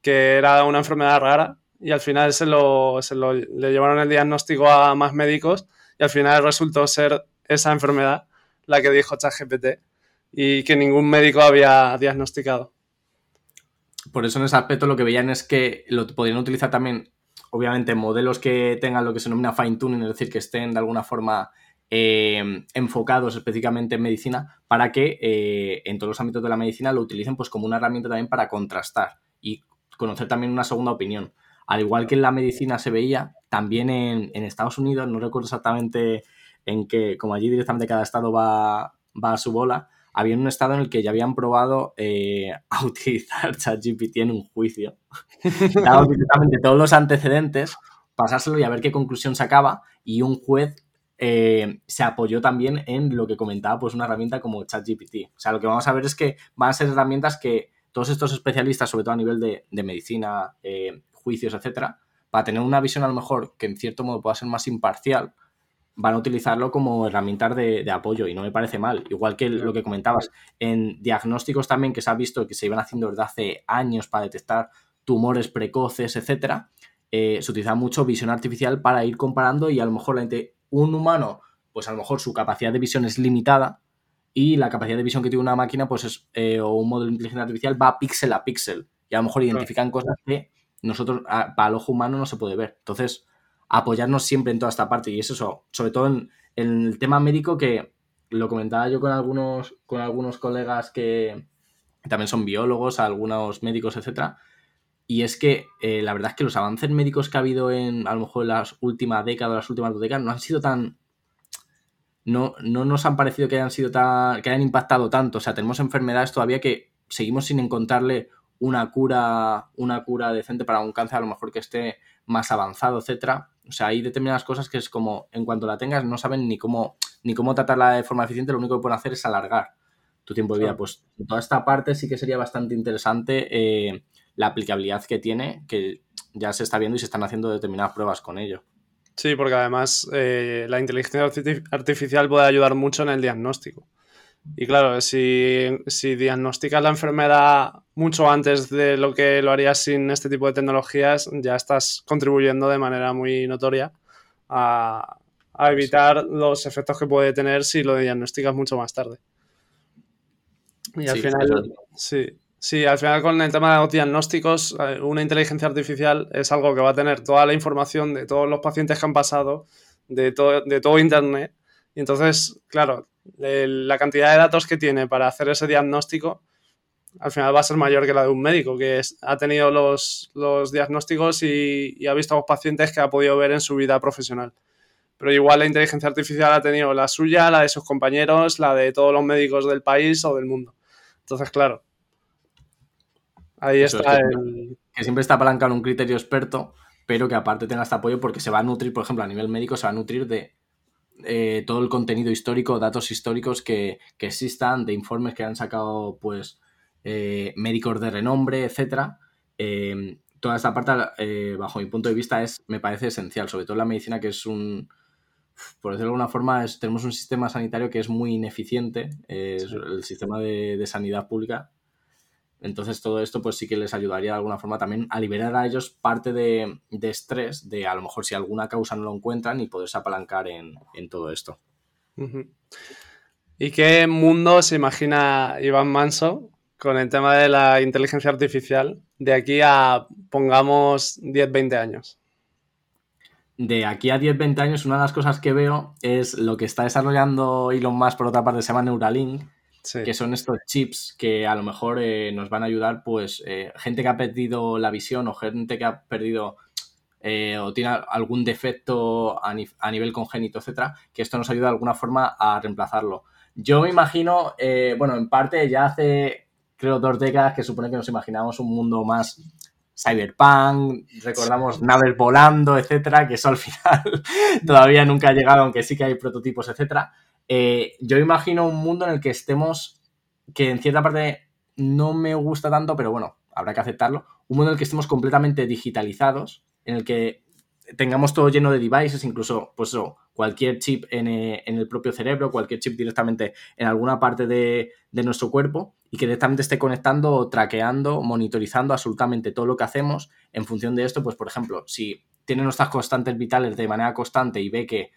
Speaker 1: que era una enfermedad rara y al final se lo, le llevaron el diagnóstico a más médicos y al final resultó ser esa enfermedad la que dijo ChatGPT y que ningún médico había diagnosticado
Speaker 2: por eso en ese aspecto lo que veían es que lo podrían utilizar también, obviamente, modelos que tengan lo que se denomina fine tuning, es decir, que estén de alguna forma eh, enfocados específicamente en medicina para que eh, en todos los ámbitos de la medicina lo utilicen pues como una herramienta también para contrastar y conocer también una segunda opinión. Al igual que en la medicina se veía, también en, Estados Unidos, no recuerdo exactamente en qué, como allí directamente cada estado va, va a su bola, había un estado en el que ya habían probado eh, <laughs> a utilizar ChatGPT en un juicio. <laughs> Dado directamente todos los antecedentes, pasárselo y a ver qué conclusión sacaba. Y un juez eh, se apoyó también en lo que comentaba pues una herramienta como ChatGPT. O sea, lo que vamos a ver es que van a ser herramientas que todos estos especialistas, sobre todo a nivel de, medicina, eh, juicios, etcétera, para tener una visión a lo mejor que en cierto modo pueda ser más imparcial, van a utilizarlo como herramienta de, apoyo y no me parece mal. Igual que lo que comentabas, en diagnósticos también que se ha visto que se iban haciendo desde hace años para detectar tumores precoces, etcétera, eh, se utiliza mucho visión artificial para ir comparando y a lo mejor un humano, pues a lo mejor su capacidad de visión es limitada y la capacidad de visión que tiene una máquina, pues es, eh, o un modelo de inteligencia artificial va píxel a píxel y a lo mejor identifican cosas que nosotros, para el ojo humano no se puede ver. Entonces, apoyarnos siempre en toda esta parte. Y es eso, sobre todo en, el tema médico, que lo comentaba yo con algunos, con algunos colegas que también son biólogos, algunos médicos, etcétera. Y es que eh, la verdad es que los avances médicos que ha habido en, a lo mejor en las últimas décadas, las últimas dos décadas, no han sido tan. No, no nos han parecido que hayan sido tan. que hayan impactado tanto. O sea, tenemos enfermedades todavía que seguimos sin encontrarle una cura, una cura decente para un cáncer, a lo mejor que esté más avanzado, etcétera. O sea, hay determinadas cosas que es como, en cuanto la tengas, no saben ni cómo, ni cómo tratarla de forma eficiente, lo único que pueden hacer es alargar tu tiempo de vida. Pues toda esta parte sí que sería bastante interesante eh, la aplicabilidad que tiene, que ya se está viendo y se están haciendo determinadas pruebas con ello.
Speaker 1: Sí, porque además eh, la inteligencia artificial puede ayudar mucho en el diagnóstico. Y claro, si, si, diagnosticas la enfermedad mucho antes de lo que lo harías sin este tipo de tecnologías, ya estás contribuyendo de manera muy notoria a, evitar los efectos que puede tener si lo diagnosticas mucho más tarde. Y al final, sí, sí, al final con el tema de los diagnósticos, eh, una inteligencia artificial es algo que va a tener toda la información de todos los pacientes que han pasado, de todo, de todo Internet. Y entonces, claro, la cantidad de datos que tiene para hacer ese diagnóstico al final va a ser mayor que la de un médico que ha tenido los, diagnósticos y, ha visto a los pacientes que ha podido ver en su vida profesional. Pero igual la inteligencia artificial ha tenido la suya, la de sus compañeros, la de todos los médicos del país o del mundo. Entonces, claro, ahí está
Speaker 2: que,
Speaker 1: el...
Speaker 2: Que siempre está apalancado en un criterio experto, pero que aparte tenga este apoyo porque se va a nutrir, por ejemplo, a nivel médico, se va a nutrir de eh, todo el contenido histórico, datos históricos que, existan, de informes que han sacado pues eh, médicos de renombre, etcétera. Eh, toda esta parte, bajo mi punto de vista, es, me parece esencial, sobre todo en la medicina, que es un, por decirlo de alguna forma, tenemos un sistema sanitario que es muy ineficiente, el sistema de sanidad pública entonces todo esto pues sí que les ayudaría de alguna forma también a liberar a ellos parte de, estrés, de a lo mejor si alguna causa no lo encuentran y poderse apalancar en, todo esto.
Speaker 1: ¿Y qué mundo se imagina Iván Manso con el tema de la inteligencia artificial de aquí a, pongamos, 10-20 años?
Speaker 2: De aquí a 10-20 años, una de las cosas que veo es lo que está desarrollando Elon Musk, por otra parte, se llama Neuralink, que son estos chips que a lo mejor eh, nos van a ayudar, pues, eh, gente que ha perdido la visión o gente que ha perdido eh, o tiene algún defecto a, nivel congénito, etcétera, que esto nos ayuda de alguna forma a reemplazarlo. Yo me imagino, bueno, en parte ya hace, creo, dos décadas que supone que nos imaginamos un mundo más cyberpunk, recordamos naves volando, etcétera, que eso al final <laughs> todavía nunca ha llegado, aunque sí que hay prototipos, etcétera. Eh, yo imagino un mundo en el que estemos, que en cierta parte no me gusta tanto, pero bueno, habrá que aceptarlo, un mundo en el que estemos completamente digitalizados, en el que tengamos todo lleno de devices, incluso pues cualquier chip eh, en, el propio cerebro, cualquier chip directamente en alguna parte de, de, nuestro cuerpo y que directamente esté conectando, traqueando, monitorizando absolutamente todo lo que hacemos. En función de esto, pues por ejemplo, si tiene nuestras constantes vitales de manera constante y ve que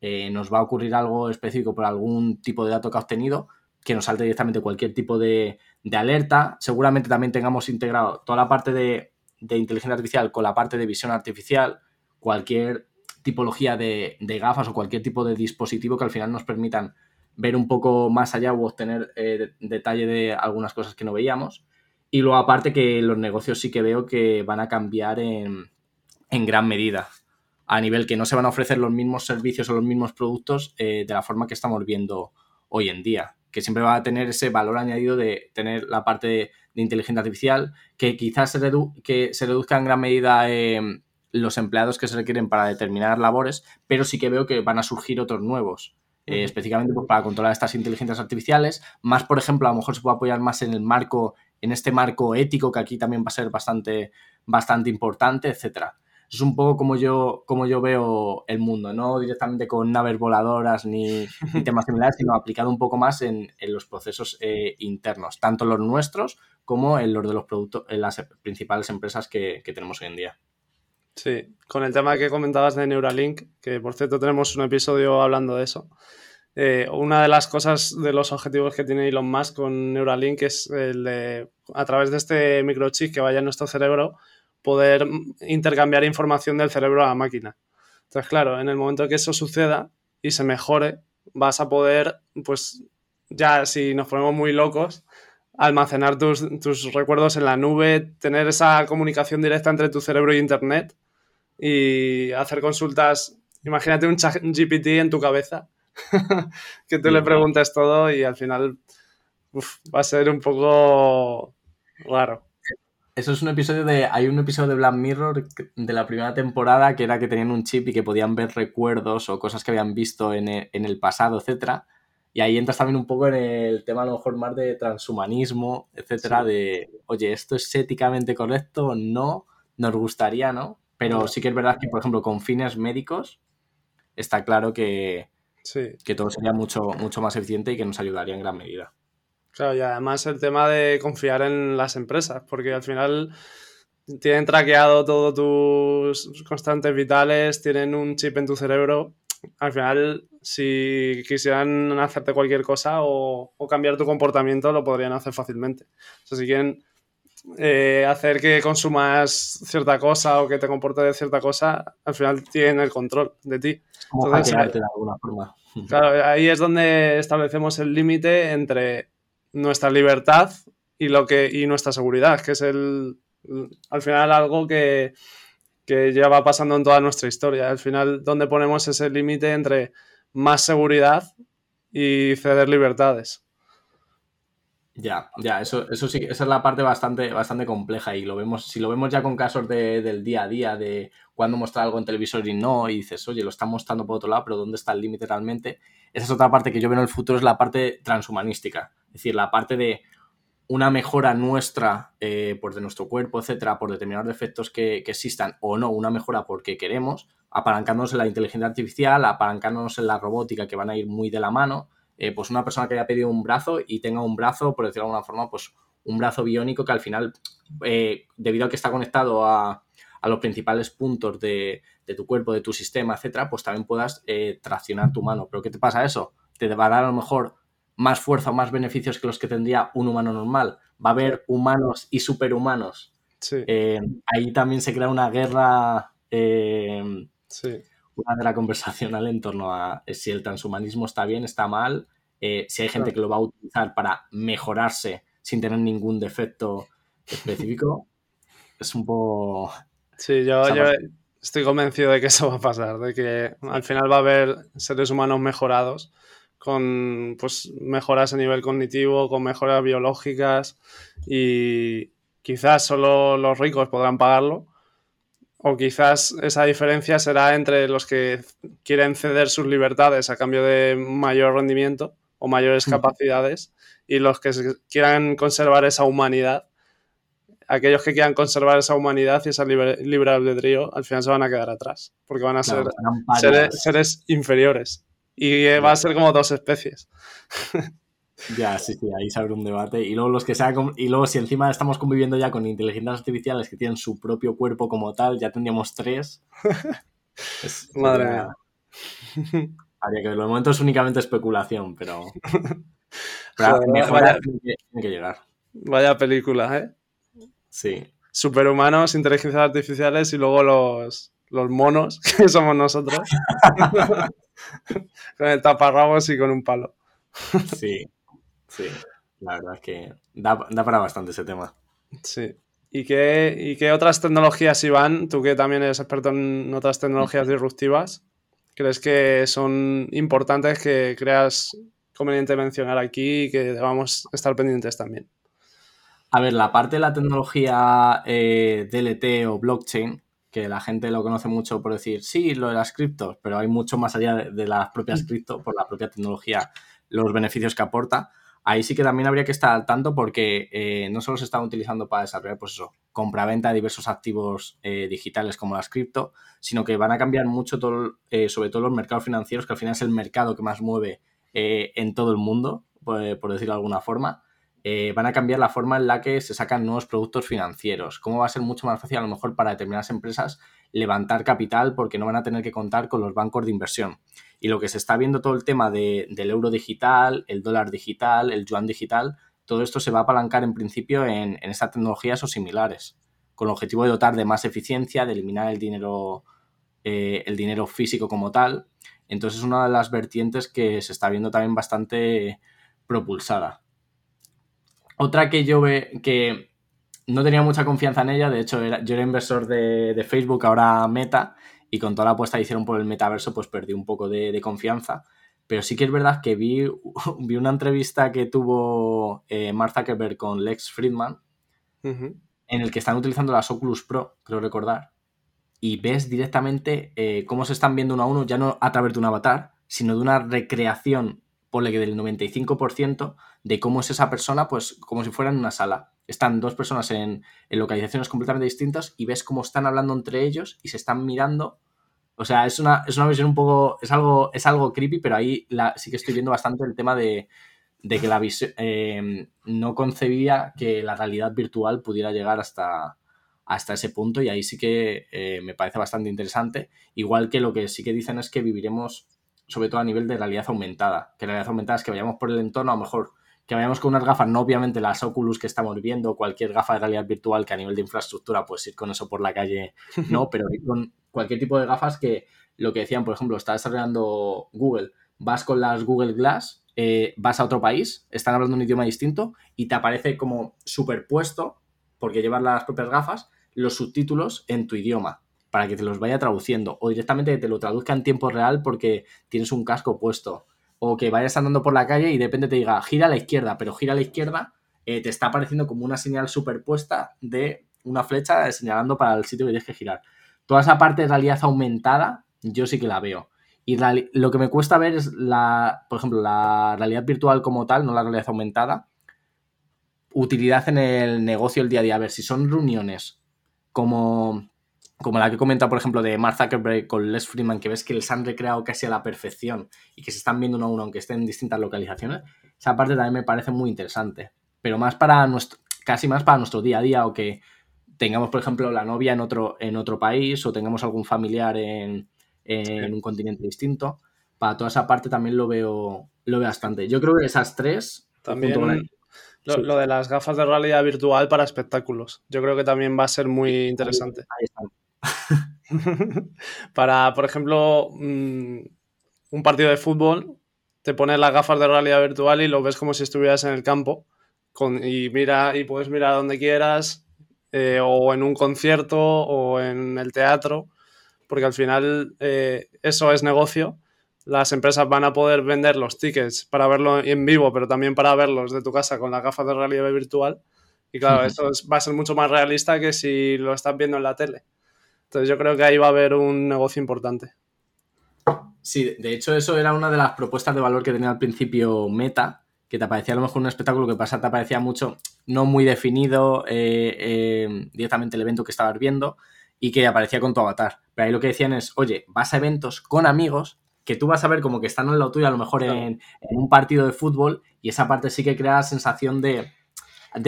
Speaker 2: eh, nos va a ocurrir algo específico por algún tipo de dato que ha obtenido, que nos salte directamente cualquier tipo de, alerta. Seguramente también tengamos integrado toda la parte de, inteligencia artificial con la parte de visión artificial, cualquier tipología de, gafas o cualquier tipo de dispositivo que al final nos permitan ver un poco más allá o obtener eh, detalle de algunas cosas que no veíamos. Y luego aparte que los negocios sí que veo que van a cambiar en, en gran medida, a nivel que no se van a ofrecer los mismos servicios o los mismos productos eh, de la forma que estamos viendo hoy en día, que siempre va a tener ese valor añadido de tener la parte de, inteligencia artificial, que quizás se, que se reduzca en gran medida eh, los empleados que se requieren para determinadas labores, pero sí que veo que van a surgir otros nuevos. Eh, específicamente pues, para controlar estas inteligencias artificiales, más por ejemplo, a lo mejor se puede apoyar más en el marco, en este marco ético que aquí también va a ser bastante, bastante importante, etcétera. Es un poco como yo, como yo veo el mundo, no directamente con naves voladoras ni, <laughs> temas similares, sino aplicado un poco más en, los procesos eh, internos, tanto los nuestros como en los de los productos, en las principales empresas que tenemos hoy en día.
Speaker 1: Sí, con el tema que comentabas de Neuralink, que por cierto tenemos un episodio hablando de eso. Eh, una de las cosas de los objetivos que tiene Elon Musk con Neuralink es el de, a través de este microchip que vaya en nuestro cerebro, poder intercambiar información del cerebro a la máquina. Entonces, claro, en el momento que eso suceda y se mejore, vas a poder, pues ya si nos ponemos muy locos, almacenar tus, tus recuerdos en la nube, tener esa comunicación directa entre tu cerebro y Internet y hacer consultas. Imagínate un chat GPT en tu cabeza, <laughs> que tú le preguntes todo y al final va a ser un poco raro.
Speaker 2: Eso es un episodio de. Hay un episodio de Black Mirror de la primera temporada que era que tenían un chip y que podían ver recuerdos o cosas que habían visto en el, en el pasado, etcétera. Y ahí entras también un poco en el tema a lo mejor más de transhumanismo, etcétera, de, oye, ¿esto es éticamente correcto? No, nos gustaría, ¿no? Pero sí que es verdad que, por ejemplo, con fines médicos, está claro que, que todo sería mucho, mucho más eficiente y que nos ayudaría en gran medida.
Speaker 1: Claro, y además el tema de confiar en las empresas, porque al final tienen traqueado todos tus constantes vitales, tienen un chip en tu cerebro. Al final, si quisieran hacerte cualquier cosa o, o cambiar tu comportamiento, lo podrían hacer fácilmente. O sea, si quieren eh, hacer que consumas cierta cosa o que te comportes de cierta cosa, al final tienen el control de ti.
Speaker 2: Como de alguna forma.
Speaker 1: Claro, ahí es donde establecemos el límite entre nuestra libertad y lo que y nuestra seguridad, que es el al final algo que, que ya va pasando en toda nuestra historia. Al final, donde ponemos ese límite entre más seguridad y ceder libertades.
Speaker 2: Ya, ya, eso, eso sí, esa es la parte bastante, bastante compleja y lo vemos, si lo vemos ya con casos del día a día, de cuando muestra algo en televisor y no, y dices, oye, lo están mostrando por otro lado, pero ¿dónde está el límite realmente? Esa es otra parte que yo veo en el futuro, es la parte transhumanística, es decir, la parte de una mejora nuestra, eh, pues de nuestro cuerpo, etcétera, por determinados defectos que, existan o no, una mejora porque queremos, apalancándonos en la inteligencia artificial, apalancándonos en la robótica que van a ir muy de la mano, eh, pues una persona que haya pedido un brazo y tenga un brazo, por decirlo de alguna forma, pues un brazo biónico que al final, eh, debido a que está conectado a, los principales puntos de, tu cuerpo, de tu sistema, etcétera, pues también puedas eh, traccionar tu mano. ¿Pero qué te pasa eso? Te va a dar a lo mejor más fuerza o más beneficios que los que tendría un humano normal. Va a haber humanos y superhumanos. ahí también se crea una guerra. Sí una la conversacional en torno a eh, si el transhumanismo está bien, está mal, eh, si hay gente que lo va a utilizar para mejorarse sin tener ningún defecto específico, <laughs> es un poco...
Speaker 1: Sí, yo, estoy convencido de que eso va a pasar, de que al final va a haber seres humanos mejorados con pues, mejoras a nivel cognitivo, con mejoras biológicas y quizás solo los ricos podrán pagarlo, o quizás esa diferencia será entre los que quieren ceder sus libertades a cambio de mayor rendimiento o mayores capacidades y los que quieran conservar esa humanidad. Aquellos que quieran conservar esa humanidad y esa libre, libre albedrío al final se van a quedar atrás porque van a ser seres, inferiores y va a ser como dos especies.
Speaker 2: Ya, sí, sí, ahí se abre un debate. Y luego los que sea y luego si encima estamos conviviendo ya con inteligencias artificiales que tienen su propio cuerpo como tal, ya tendríamos tres. <laughs>
Speaker 1: Madre mía.
Speaker 2: Habría que verlo. De momento es únicamente especulación, pero. <laughs> pero vaya, tiene, que, llegar.
Speaker 1: Vaya película, ¿eh?
Speaker 2: Sí.
Speaker 1: Superhumanos, inteligencias artificiales y luego los, los monos, <laughs> que somos nosotros, <laughs> con el taparrabos y con un palo.
Speaker 2: Sí, sí, la verdad es que da, para bastante ese tema.
Speaker 1: Sí. ¿Y qué, ¿Y qué otras tecnologías, Iván, tú que también eres experto en otras tecnologías disruptivas, crees que son importantes que creas conveniente mencionar aquí y que debamos estar pendientes también?
Speaker 2: A ver, la parte de la tecnología eh, DLT o blockchain, que la gente lo conoce mucho por decir, sí, lo de las criptos, pero hay mucho más allá de, las propias mm. cripto, por la propia tecnología, los beneficios que aporta. Ahí sí que también habría que estar al tanto porque eh, no solo se están utilizando para desarrollar, pues eso, compra-venta de diversos activos eh, digitales como las cripto, sino que van a cambiar mucho, todo, sobre todo los mercados financieros, que al final es el mercado que más mueve en todo el mundo, por decirlo de alguna forma. Eh, van a cambiar la forma en la que se sacan nuevos productos financieros. Cómo va a ser mucho más fácil a lo mejor para determinadas empresas levantar capital porque no van a tener que contar con los bancos de inversión. Y lo que se está viendo todo el tema del euro digital, el dólar digital, el yuan digital, todo esto se va a apalancar en principio en, en estas tecnologías o similares, con el objetivo de dotar de más eficiencia, de eliminar el dinero, eh, el dinero físico como tal. Entonces es una de las vertientes que se está viendo también bastante propulsada. Otra que yo ve que no tenía mucha confianza en ella, de hecho yo era inversor de, Facebook, ahora Meta, y con toda la apuesta que hicieron por el metaverso, pues perdí un poco de, confianza. Pero sí que es verdad que vi, <laughs> vi una entrevista que tuvo eh, Mark Zuckerberg con Lex Friedman, en el que están utilizando las Oculus Pro, creo recordar, y ves directamente eh, cómo se están viendo uno a uno, ya no a través de un avatar, sino de una recreación ponle que del 95% de cómo es esa persona, pues como si fuera en una sala. Están dos personas en, localizaciones completamente distintas y ves cómo están hablando entre ellos y se están mirando. O sea, es una, es una visión un poco, es algo, es algo creepy, pero ahí la, sí que estoy viendo bastante el tema de, que la visión em, no concebía que la realidad virtual pudiera llegar hasta, hasta ese punto y ahí sí que eh, me parece bastante interesante. Igual que lo que sí que dicen es que viviremos sobre todo a nivel de realidad aumentada. Que realidad aumentada es que vayamos por el entorno, a lo mejor que vayamos con unas gafas, no obviamente las Oculus que estamos viendo, cualquier gafa de realidad virtual que a nivel de infraestructura, pues ir con eso por la calle, no, <laughs> pero con cualquier tipo de gafas que lo que decían, por ejemplo, está desarrollando Google, vas con las Google Glass, eh, vas a otro país, están hablando un idioma distinto y te aparece como superpuesto, porque llevas las propias gafas, los subtítulos en tu idioma para que te los vaya traduciendo o directamente que te lo traduzca en tiempo real porque tienes un casco puesto o que vayas andando por la calle y de repente te diga gira a la izquierda, pero gira a la izquierda eh, te está apareciendo como una señal superpuesta de una flecha señalando para el sitio que tienes que girar. Toda esa parte de realidad aumentada yo sí que la veo. Y lo que me cuesta ver es la, por ejemplo, la realidad virtual como tal, no la realidad aumentada, utilidad en el negocio el día a día. A ver, si son reuniones como como la que comenta, por ejemplo, de Mark Zuckerberg con Les Freeman, que ves que les han recreado casi a la perfección y que se están viendo uno a uno, aunque estén en distintas localizaciones, esa parte también me parece muy interesante. Pero más para nuestro, casi más para nuestro día a día, o que tengamos, por ejemplo, la novia en otro, en otro país, o tengamos algún familiar en, un continente distinto. Para toda esa parte también lo veo, lo veo bastante. Yo creo que esas tres.
Speaker 1: También. Lo, lo, de las gafas de realidad virtual para espectáculos. Yo creo que también va a ser muy interesante. Ahí está. <laughs> Para, por ejemplo, mm, un partido de fútbol, te pones las gafas de realidad virtual y lo ves como si estuvieras en el campo. Con, y, mira, y puedes mirar donde quieras, eh, o en un concierto, o en el teatro, porque al final eh, eso es negocio. Las empresas van a poder vender los tickets para verlo en vivo, pero también para verlos de tu casa con las gafas de realidad virtual. Y claro, esto va a ser mucho más realista que si lo estás viendo en la tele. Entonces yo creo que ahí va a haber un negocio importante.
Speaker 2: Sí, de hecho eso era una de las propuestas de valor que tenía al principio Meta, que te aparecía a lo mejor un espectáculo que pasa, te aparecía mucho, no muy definido eh, eh, directamente el evento que estabas viendo y que aparecía con tu avatar. Pero ahí lo que decían es, oye, vas a eventos con amigos que tú vas a ver como que están en la tuya, a lo mejor en, un partido de fútbol, y esa parte sí que crea sensación de,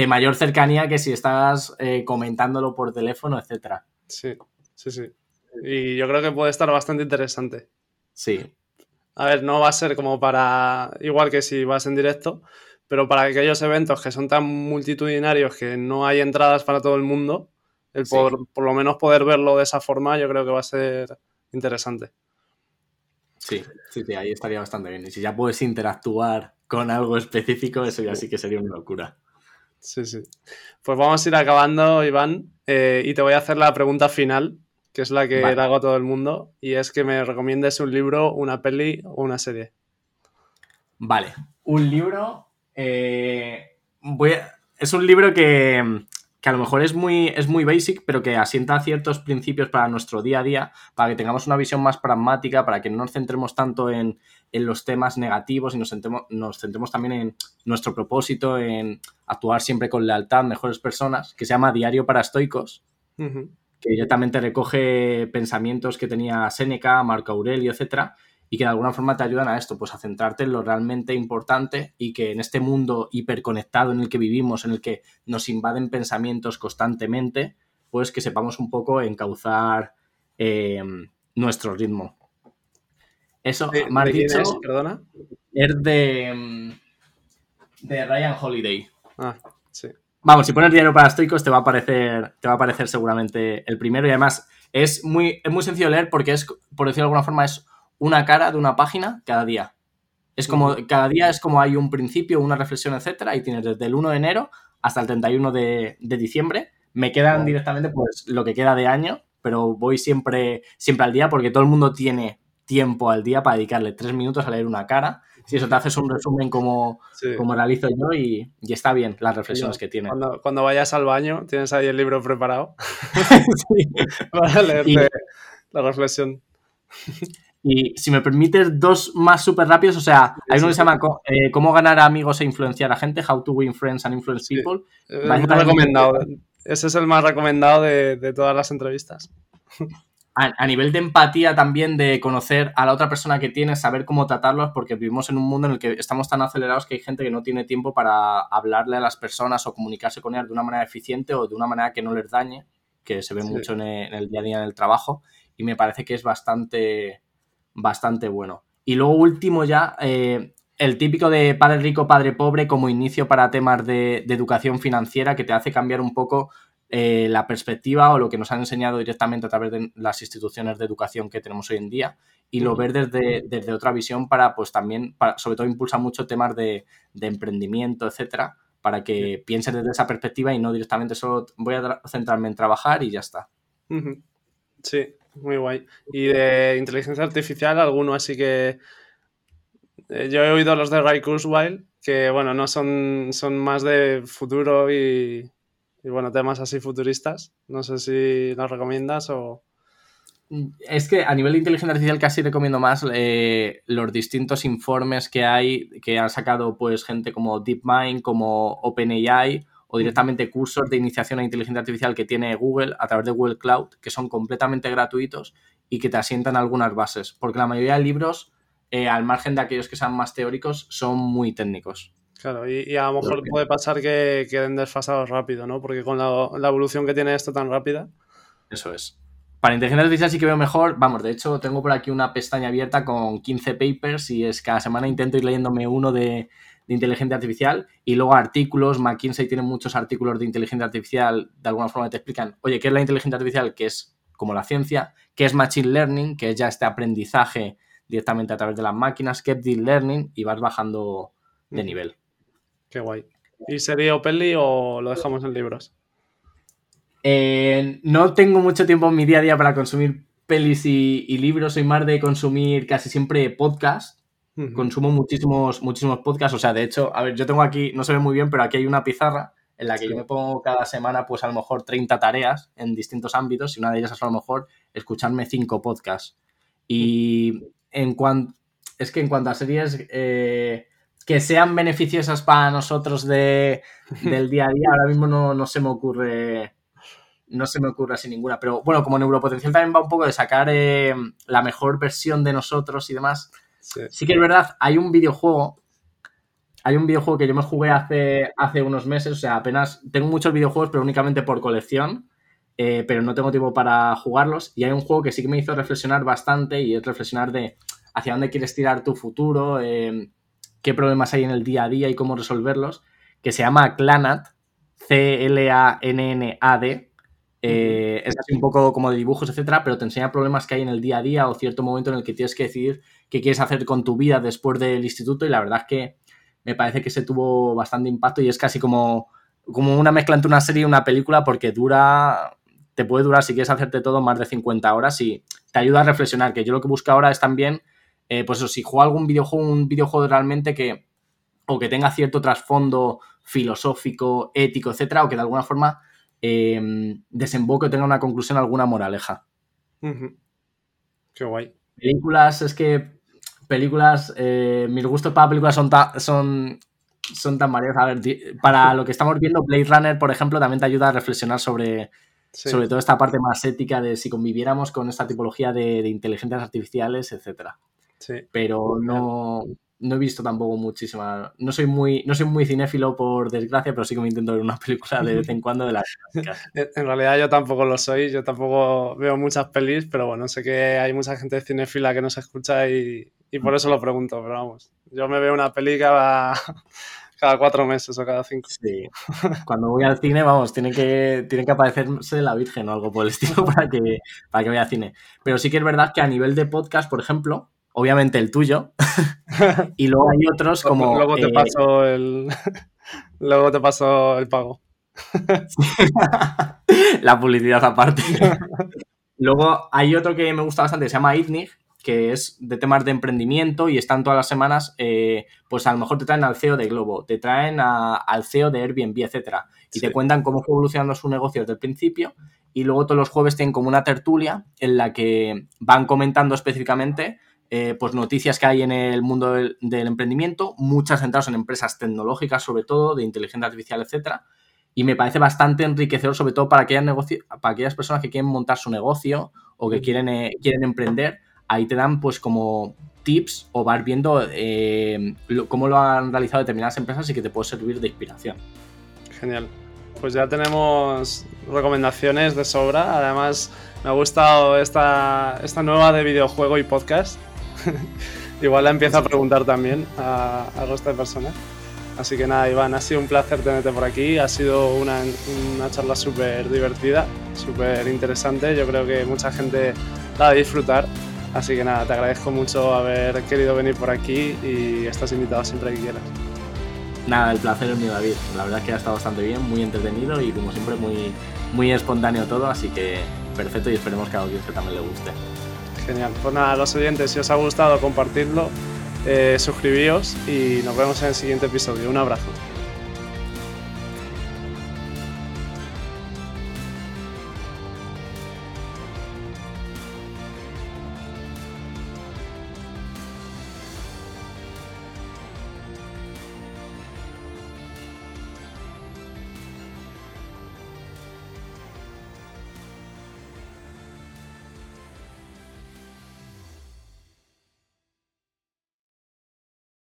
Speaker 2: mayor cercanía que si estás eh, comentándolo por teléfono, etcétera.
Speaker 1: Sí sí, sí. Y yo creo que puede estar bastante interesante.
Speaker 2: Sí.
Speaker 1: A ver, no va a ser como para, igual que si vas en directo, pero para aquellos eventos que son tan multitudinarios que no hay entradas para todo el mundo, el por, por lo menos poder verlo de esa forma, yo creo que va a ser interesante.
Speaker 2: Sí, sí, sí, ahí estaría bastante bien. Y si ya puedes interactuar con algo específico, eso ya sí que sería una locura.
Speaker 1: Sí, sí. Pues vamos a ir acabando, Iván, eh, y te voy a hacer la pregunta final, que es la que le hago a todo el mundo, y es que me recomiendes un libro, una peli o una serie.
Speaker 2: Vale, un libro. Eh, voy es un libro que, que a lo mejor es muy, es muy basic, pero que asienta ciertos principios para nuestro día a día, para que tengamos una visión más pragmática, para que no nos centremos tanto en, los temas negativos y nos centremos, nos centremos también en nuestro propósito, en actuar siempre con lealtad, mejores personas, que se llama Diario para Estoicos, que directamente recoge pensamientos que tenía Séneca, Marco Aurelio, etcétera, y que de alguna forma te ayudan a esto, pues a centrarte en lo realmente importante y que en este mundo hiperconectado en el que vivimos, en el que nos invaden pensamientos constantemente, pues que sepamos un poco encauzar eh, nuestro ritmo. Eso,
Speaker 1: ¿De,
Speaker 2: más dicho,
Speaker 1: es, perdona?
Speaker 2: es de, de Ryan Holiday.
Speaker 1: Ah.
Speaker 2: Vamos, si pones diario para estoicos te va a aparecer, te va a aparecer seguramente el primero y además es muy, es muy sencillo leer porque es, por decirlo de alguna forma, es una cara de una página cada día. Es como, cada día es como hay un principio, una reflexión, etcétera, y tienes desde el 1 de enero hasta el 31 de, de diciembre. Me quedan directamente pues lo que queda de año, pero voy siempre, siempre al día porque todo el mundo tiene tiempo al día para dedicarle tres minutos a leer una cara. Si eso te haces un resumen como, como realizo yo y, y, está bien las reflexiones que tiene.
Speaker 1: Cuando, cuando, vayas al baño, tienes ahí el libro preparado sí. <laughs> <laughs> para leerte y, la reflexión.
Speaker 2: Y si me permites, dos más súper rápidos. O sea, hay uno que se llama eh, Cómo ganar amigos e influenciar a gente, How to Win Friends and Influence People.
Speaker 1: Sí. Eh, recomendado. Ese es el más recomendado de, de todas las entrevistas. <laughs>
Speaker 2: A, a, nivel de empatía también, de conocer a la otra persona que tienes, saber cómo tratarlos, porque vivimos en un mundo en el que estamos tan acelerados que hay gente que no tiene tiempo para hablarle a las personas o comunicarse con ellas de una manera eficiente o de una manera que no les dañe, que se ve sí. mucho en el, en el día a día en el trabajo. Y me parece que es bastante bastante bueno. Y luego último ya, eh, el típico de padre rico, padre pobre como inicio para temas de, de educación financiera que te hace cambiar un poco eh, la perspectiva o lo que nos han enseñado directamente a través de las instituciones de educación que tenemos hoy en día y lo ver desde, desde otra visión para, pues también, para, sobre todo impulsa mucho temas de, de emprendimiento, etcétera, para que sí. pienses desde esa perspectiva y no directamente solo voy a centrarme en trabajar y ya está.
Speaker 1: Sí, muy guay. Y de inteligencia artificial, alguno así que. Eh, yo he oído los de Ray Kurzweil, que bueno, no son, son más de futuro y, y, bueno, temas así futuristas. No sé si los recomiendas o.
Speaker 2: Es que a nivel de inteligencia artificial casi recomiendo más eh, los distintos informes que hay, que han sacado pues gente como DeepMind, como OpenAI o directamente cursos de iniciación a inteligencia artificial que tiene Google a través de Google Cloud, que son completamente gratuitos y que te asientan algunas bases, porque la mayoría de libros, eh, al margen de aquellos que sean más teóricos, son muy técnicos.
Speaker 1: Claro, y, y a lo mejor puede pasar que queden desfasados rápido, ¿no? Porque con la, la, evolución que tiene esto tan rápida.
Speaker 2: Eso es. Para inteligencia artificial sí que veo mejor. Vamos, de hecho, tengo por aquí una pestaña abierta con 15 papers y es cada semana intento ir leyéndome uno de, de inteligencia artificial y luego artículos. McKinsey tiene muchos artículos de inteligencia artificial, de alguna forma te explican, oye, ¿qué es la inteligencia artificial? Que es como la ciencia, ¿qué es machine learning? Que es ya este aprendizaje directamente a través de las máquinas, ¿qué es deep learning? Y vas bajando de nivel.
Speaker 1: Qué guay. ¿Y serie o peli o lo dejamos en libros?
Speaker 2: Eh, no tengo mucho tiempo en mi día a día para consumir pelis y, y libros, soy más de consumir casi siempre podcast Uh -huh. Consumo muchísimos, muchísimos podcasts. O sea, de hecho, a ver, yo tengo aquí, no se ve muy bien, pero aquí hay una pizarra en la que sí. yo me pongo cada semana, pues a lo mejor 30 tareas en distintos ámbitos, y una de ellas es a lo mejor escucharme cinco podcasts. Y en cuanto. Es que en cuanto a series eh, que sean beneficiosas para nosotros de, del día a día, ahora mismo no, no se me ocurre. No se me ocurre así ninguna. Pero bueno, como Neuropotencial también va un poco de sacar eh, la mejor versión de nosotros y demás Sí. sí. que es verdad, hay un videojuego. Hay un videojuego que yo me jugué hace, hace unos meses. O sea, apenas tengo muchos videojuegos, pero únicamente por colección. Eh, pero no tengo tiempo para jugarlos. Y hay un juego que sí que me hizo reflexionar bastante. Y es reflexionar de hacia dónde quieres tirar tu futuro. Eh, qué problemas hay en el día a día y cómo resolverlos. Que se llama Clanat. C-L-A-N-N-A-D. Eh, es así un poco como de dibujos, etcétera, pero te enseña problemas que hay en el día a día o cierto momento en el que tienes que decidir qué quieres hacer con tu vida después del instituto y la verdad es que me parece que se tuvo bastante impacto y es casi como, como una mezcla entre una serie y una película porque dura, te puede durar si quieres hacerte todo más de 50 horas y te ayuda a reflexionar, que yo lo que busco ahora es también, eh, pues eso, si juego algún videojuego, un videojuego realmente que, o que tenga cierto trasfondo filosófico, ético, etcétera, o que de alguna forma eh, desemboque o tenga una conclusión, alguna moraleja.
Speaker 1: Qué guay.
Speaker 2: Películas, es que películas, eh, mis gustos para películas son, son, son tan variados. A ver, para lo que estamos viendo, Blade Runner, por ejemplo, también te ayuda a reflexionar sobre, sobre toda esta parte más ética de si conviviéramos con esta tipología de, de inteligencias artificiales, etcétera. Sí. Pero no, no he visto tampoco muchísimas. No soy muy, no soy muy cinéfilo por desgracia, pero sí que me intento ver una película de vez en cuando de las <laughs>
Speaker 1: En realidad yo tampoco lo soy, yo tampoco veo muchas pelis, pero bueno, sé que hay mucha gente cinéfila que nos escucha y, y por eso lo pregunto, pero vamos, yo me veo una peli cada, <laughs> cada cuatro meses o cada cinco.
Speaker 2: Sí. Cuando voy al cine, vamos, tiene que, tiene que aparecerse la Virgen o algo por el estilo <laughs> para que, para que vaya al cine. Pero sí que es verdad que a nivel de podcast, por ejemplo, obviamente el tuyo, <laughs> y luego hay otros como...
Speaker 1: Luego te, paso el... <laughs> luego te paso el pago. <laughs>
Speaker 2: La publicidad aparte. luego hay otro que me gusta bastante, se llama ITNIG, que es de temas de emprendimiento y están todas las semanas, eh, pues a lo mejor te traen al CEO de Globo, te traen al CEO de Airbnb, etcétera, y te cuentan cómo fue evolucionando su negocio desde el principio y luego todos los jueves tienen como una tertulia en la que van comentando específicamente eh, pues noticias que hay en el mundo del, emprendimiento, muchas centradas en empresas tecnológicas, sobre todo, de inteligencia artificial, etcétera. Y me parece bastante enriquecedor, sobre todo para aquellas, para aquellas personas que quieren montar su negocio o que quieren, eh, quieren emprender. Ahí te dan, pues, como tips o vas viendo eh, cómo lo han realizado determinadas empresas y que te puede servir de inspiración.
Speaker 1: Genial. Pues ya tenemos recomendaciones de sobra. Además, me ha gustado esta, esta nueva de videojuego y podcast <laughs> Igual la empiezo a preguntar también a, a resto de personas. Así que nada, Iván, ha sido un placer tenerte por aquí. Ha sido una, una charla súper divertida, súper interesante. Yo creo que mucha gente la va a disfrutar. Así que nada, te agradezco mucho haber querido venir por aquí y estás invitado siempre que quieras.
Speaker 2: Nada, el placer es mío, David. La verdad es que ha estado bastante bien, muy entretenido y como siempre muy, muy espontáneo todo. Así que perfecto y esperemos que a la audiencia también le guste.
Speaker 1: Genial. Pues nada, los oyentes, si os ha gustado, compartidlo, eh, suscribíos y nos vemos en el siguiente episodio. Un abrazo.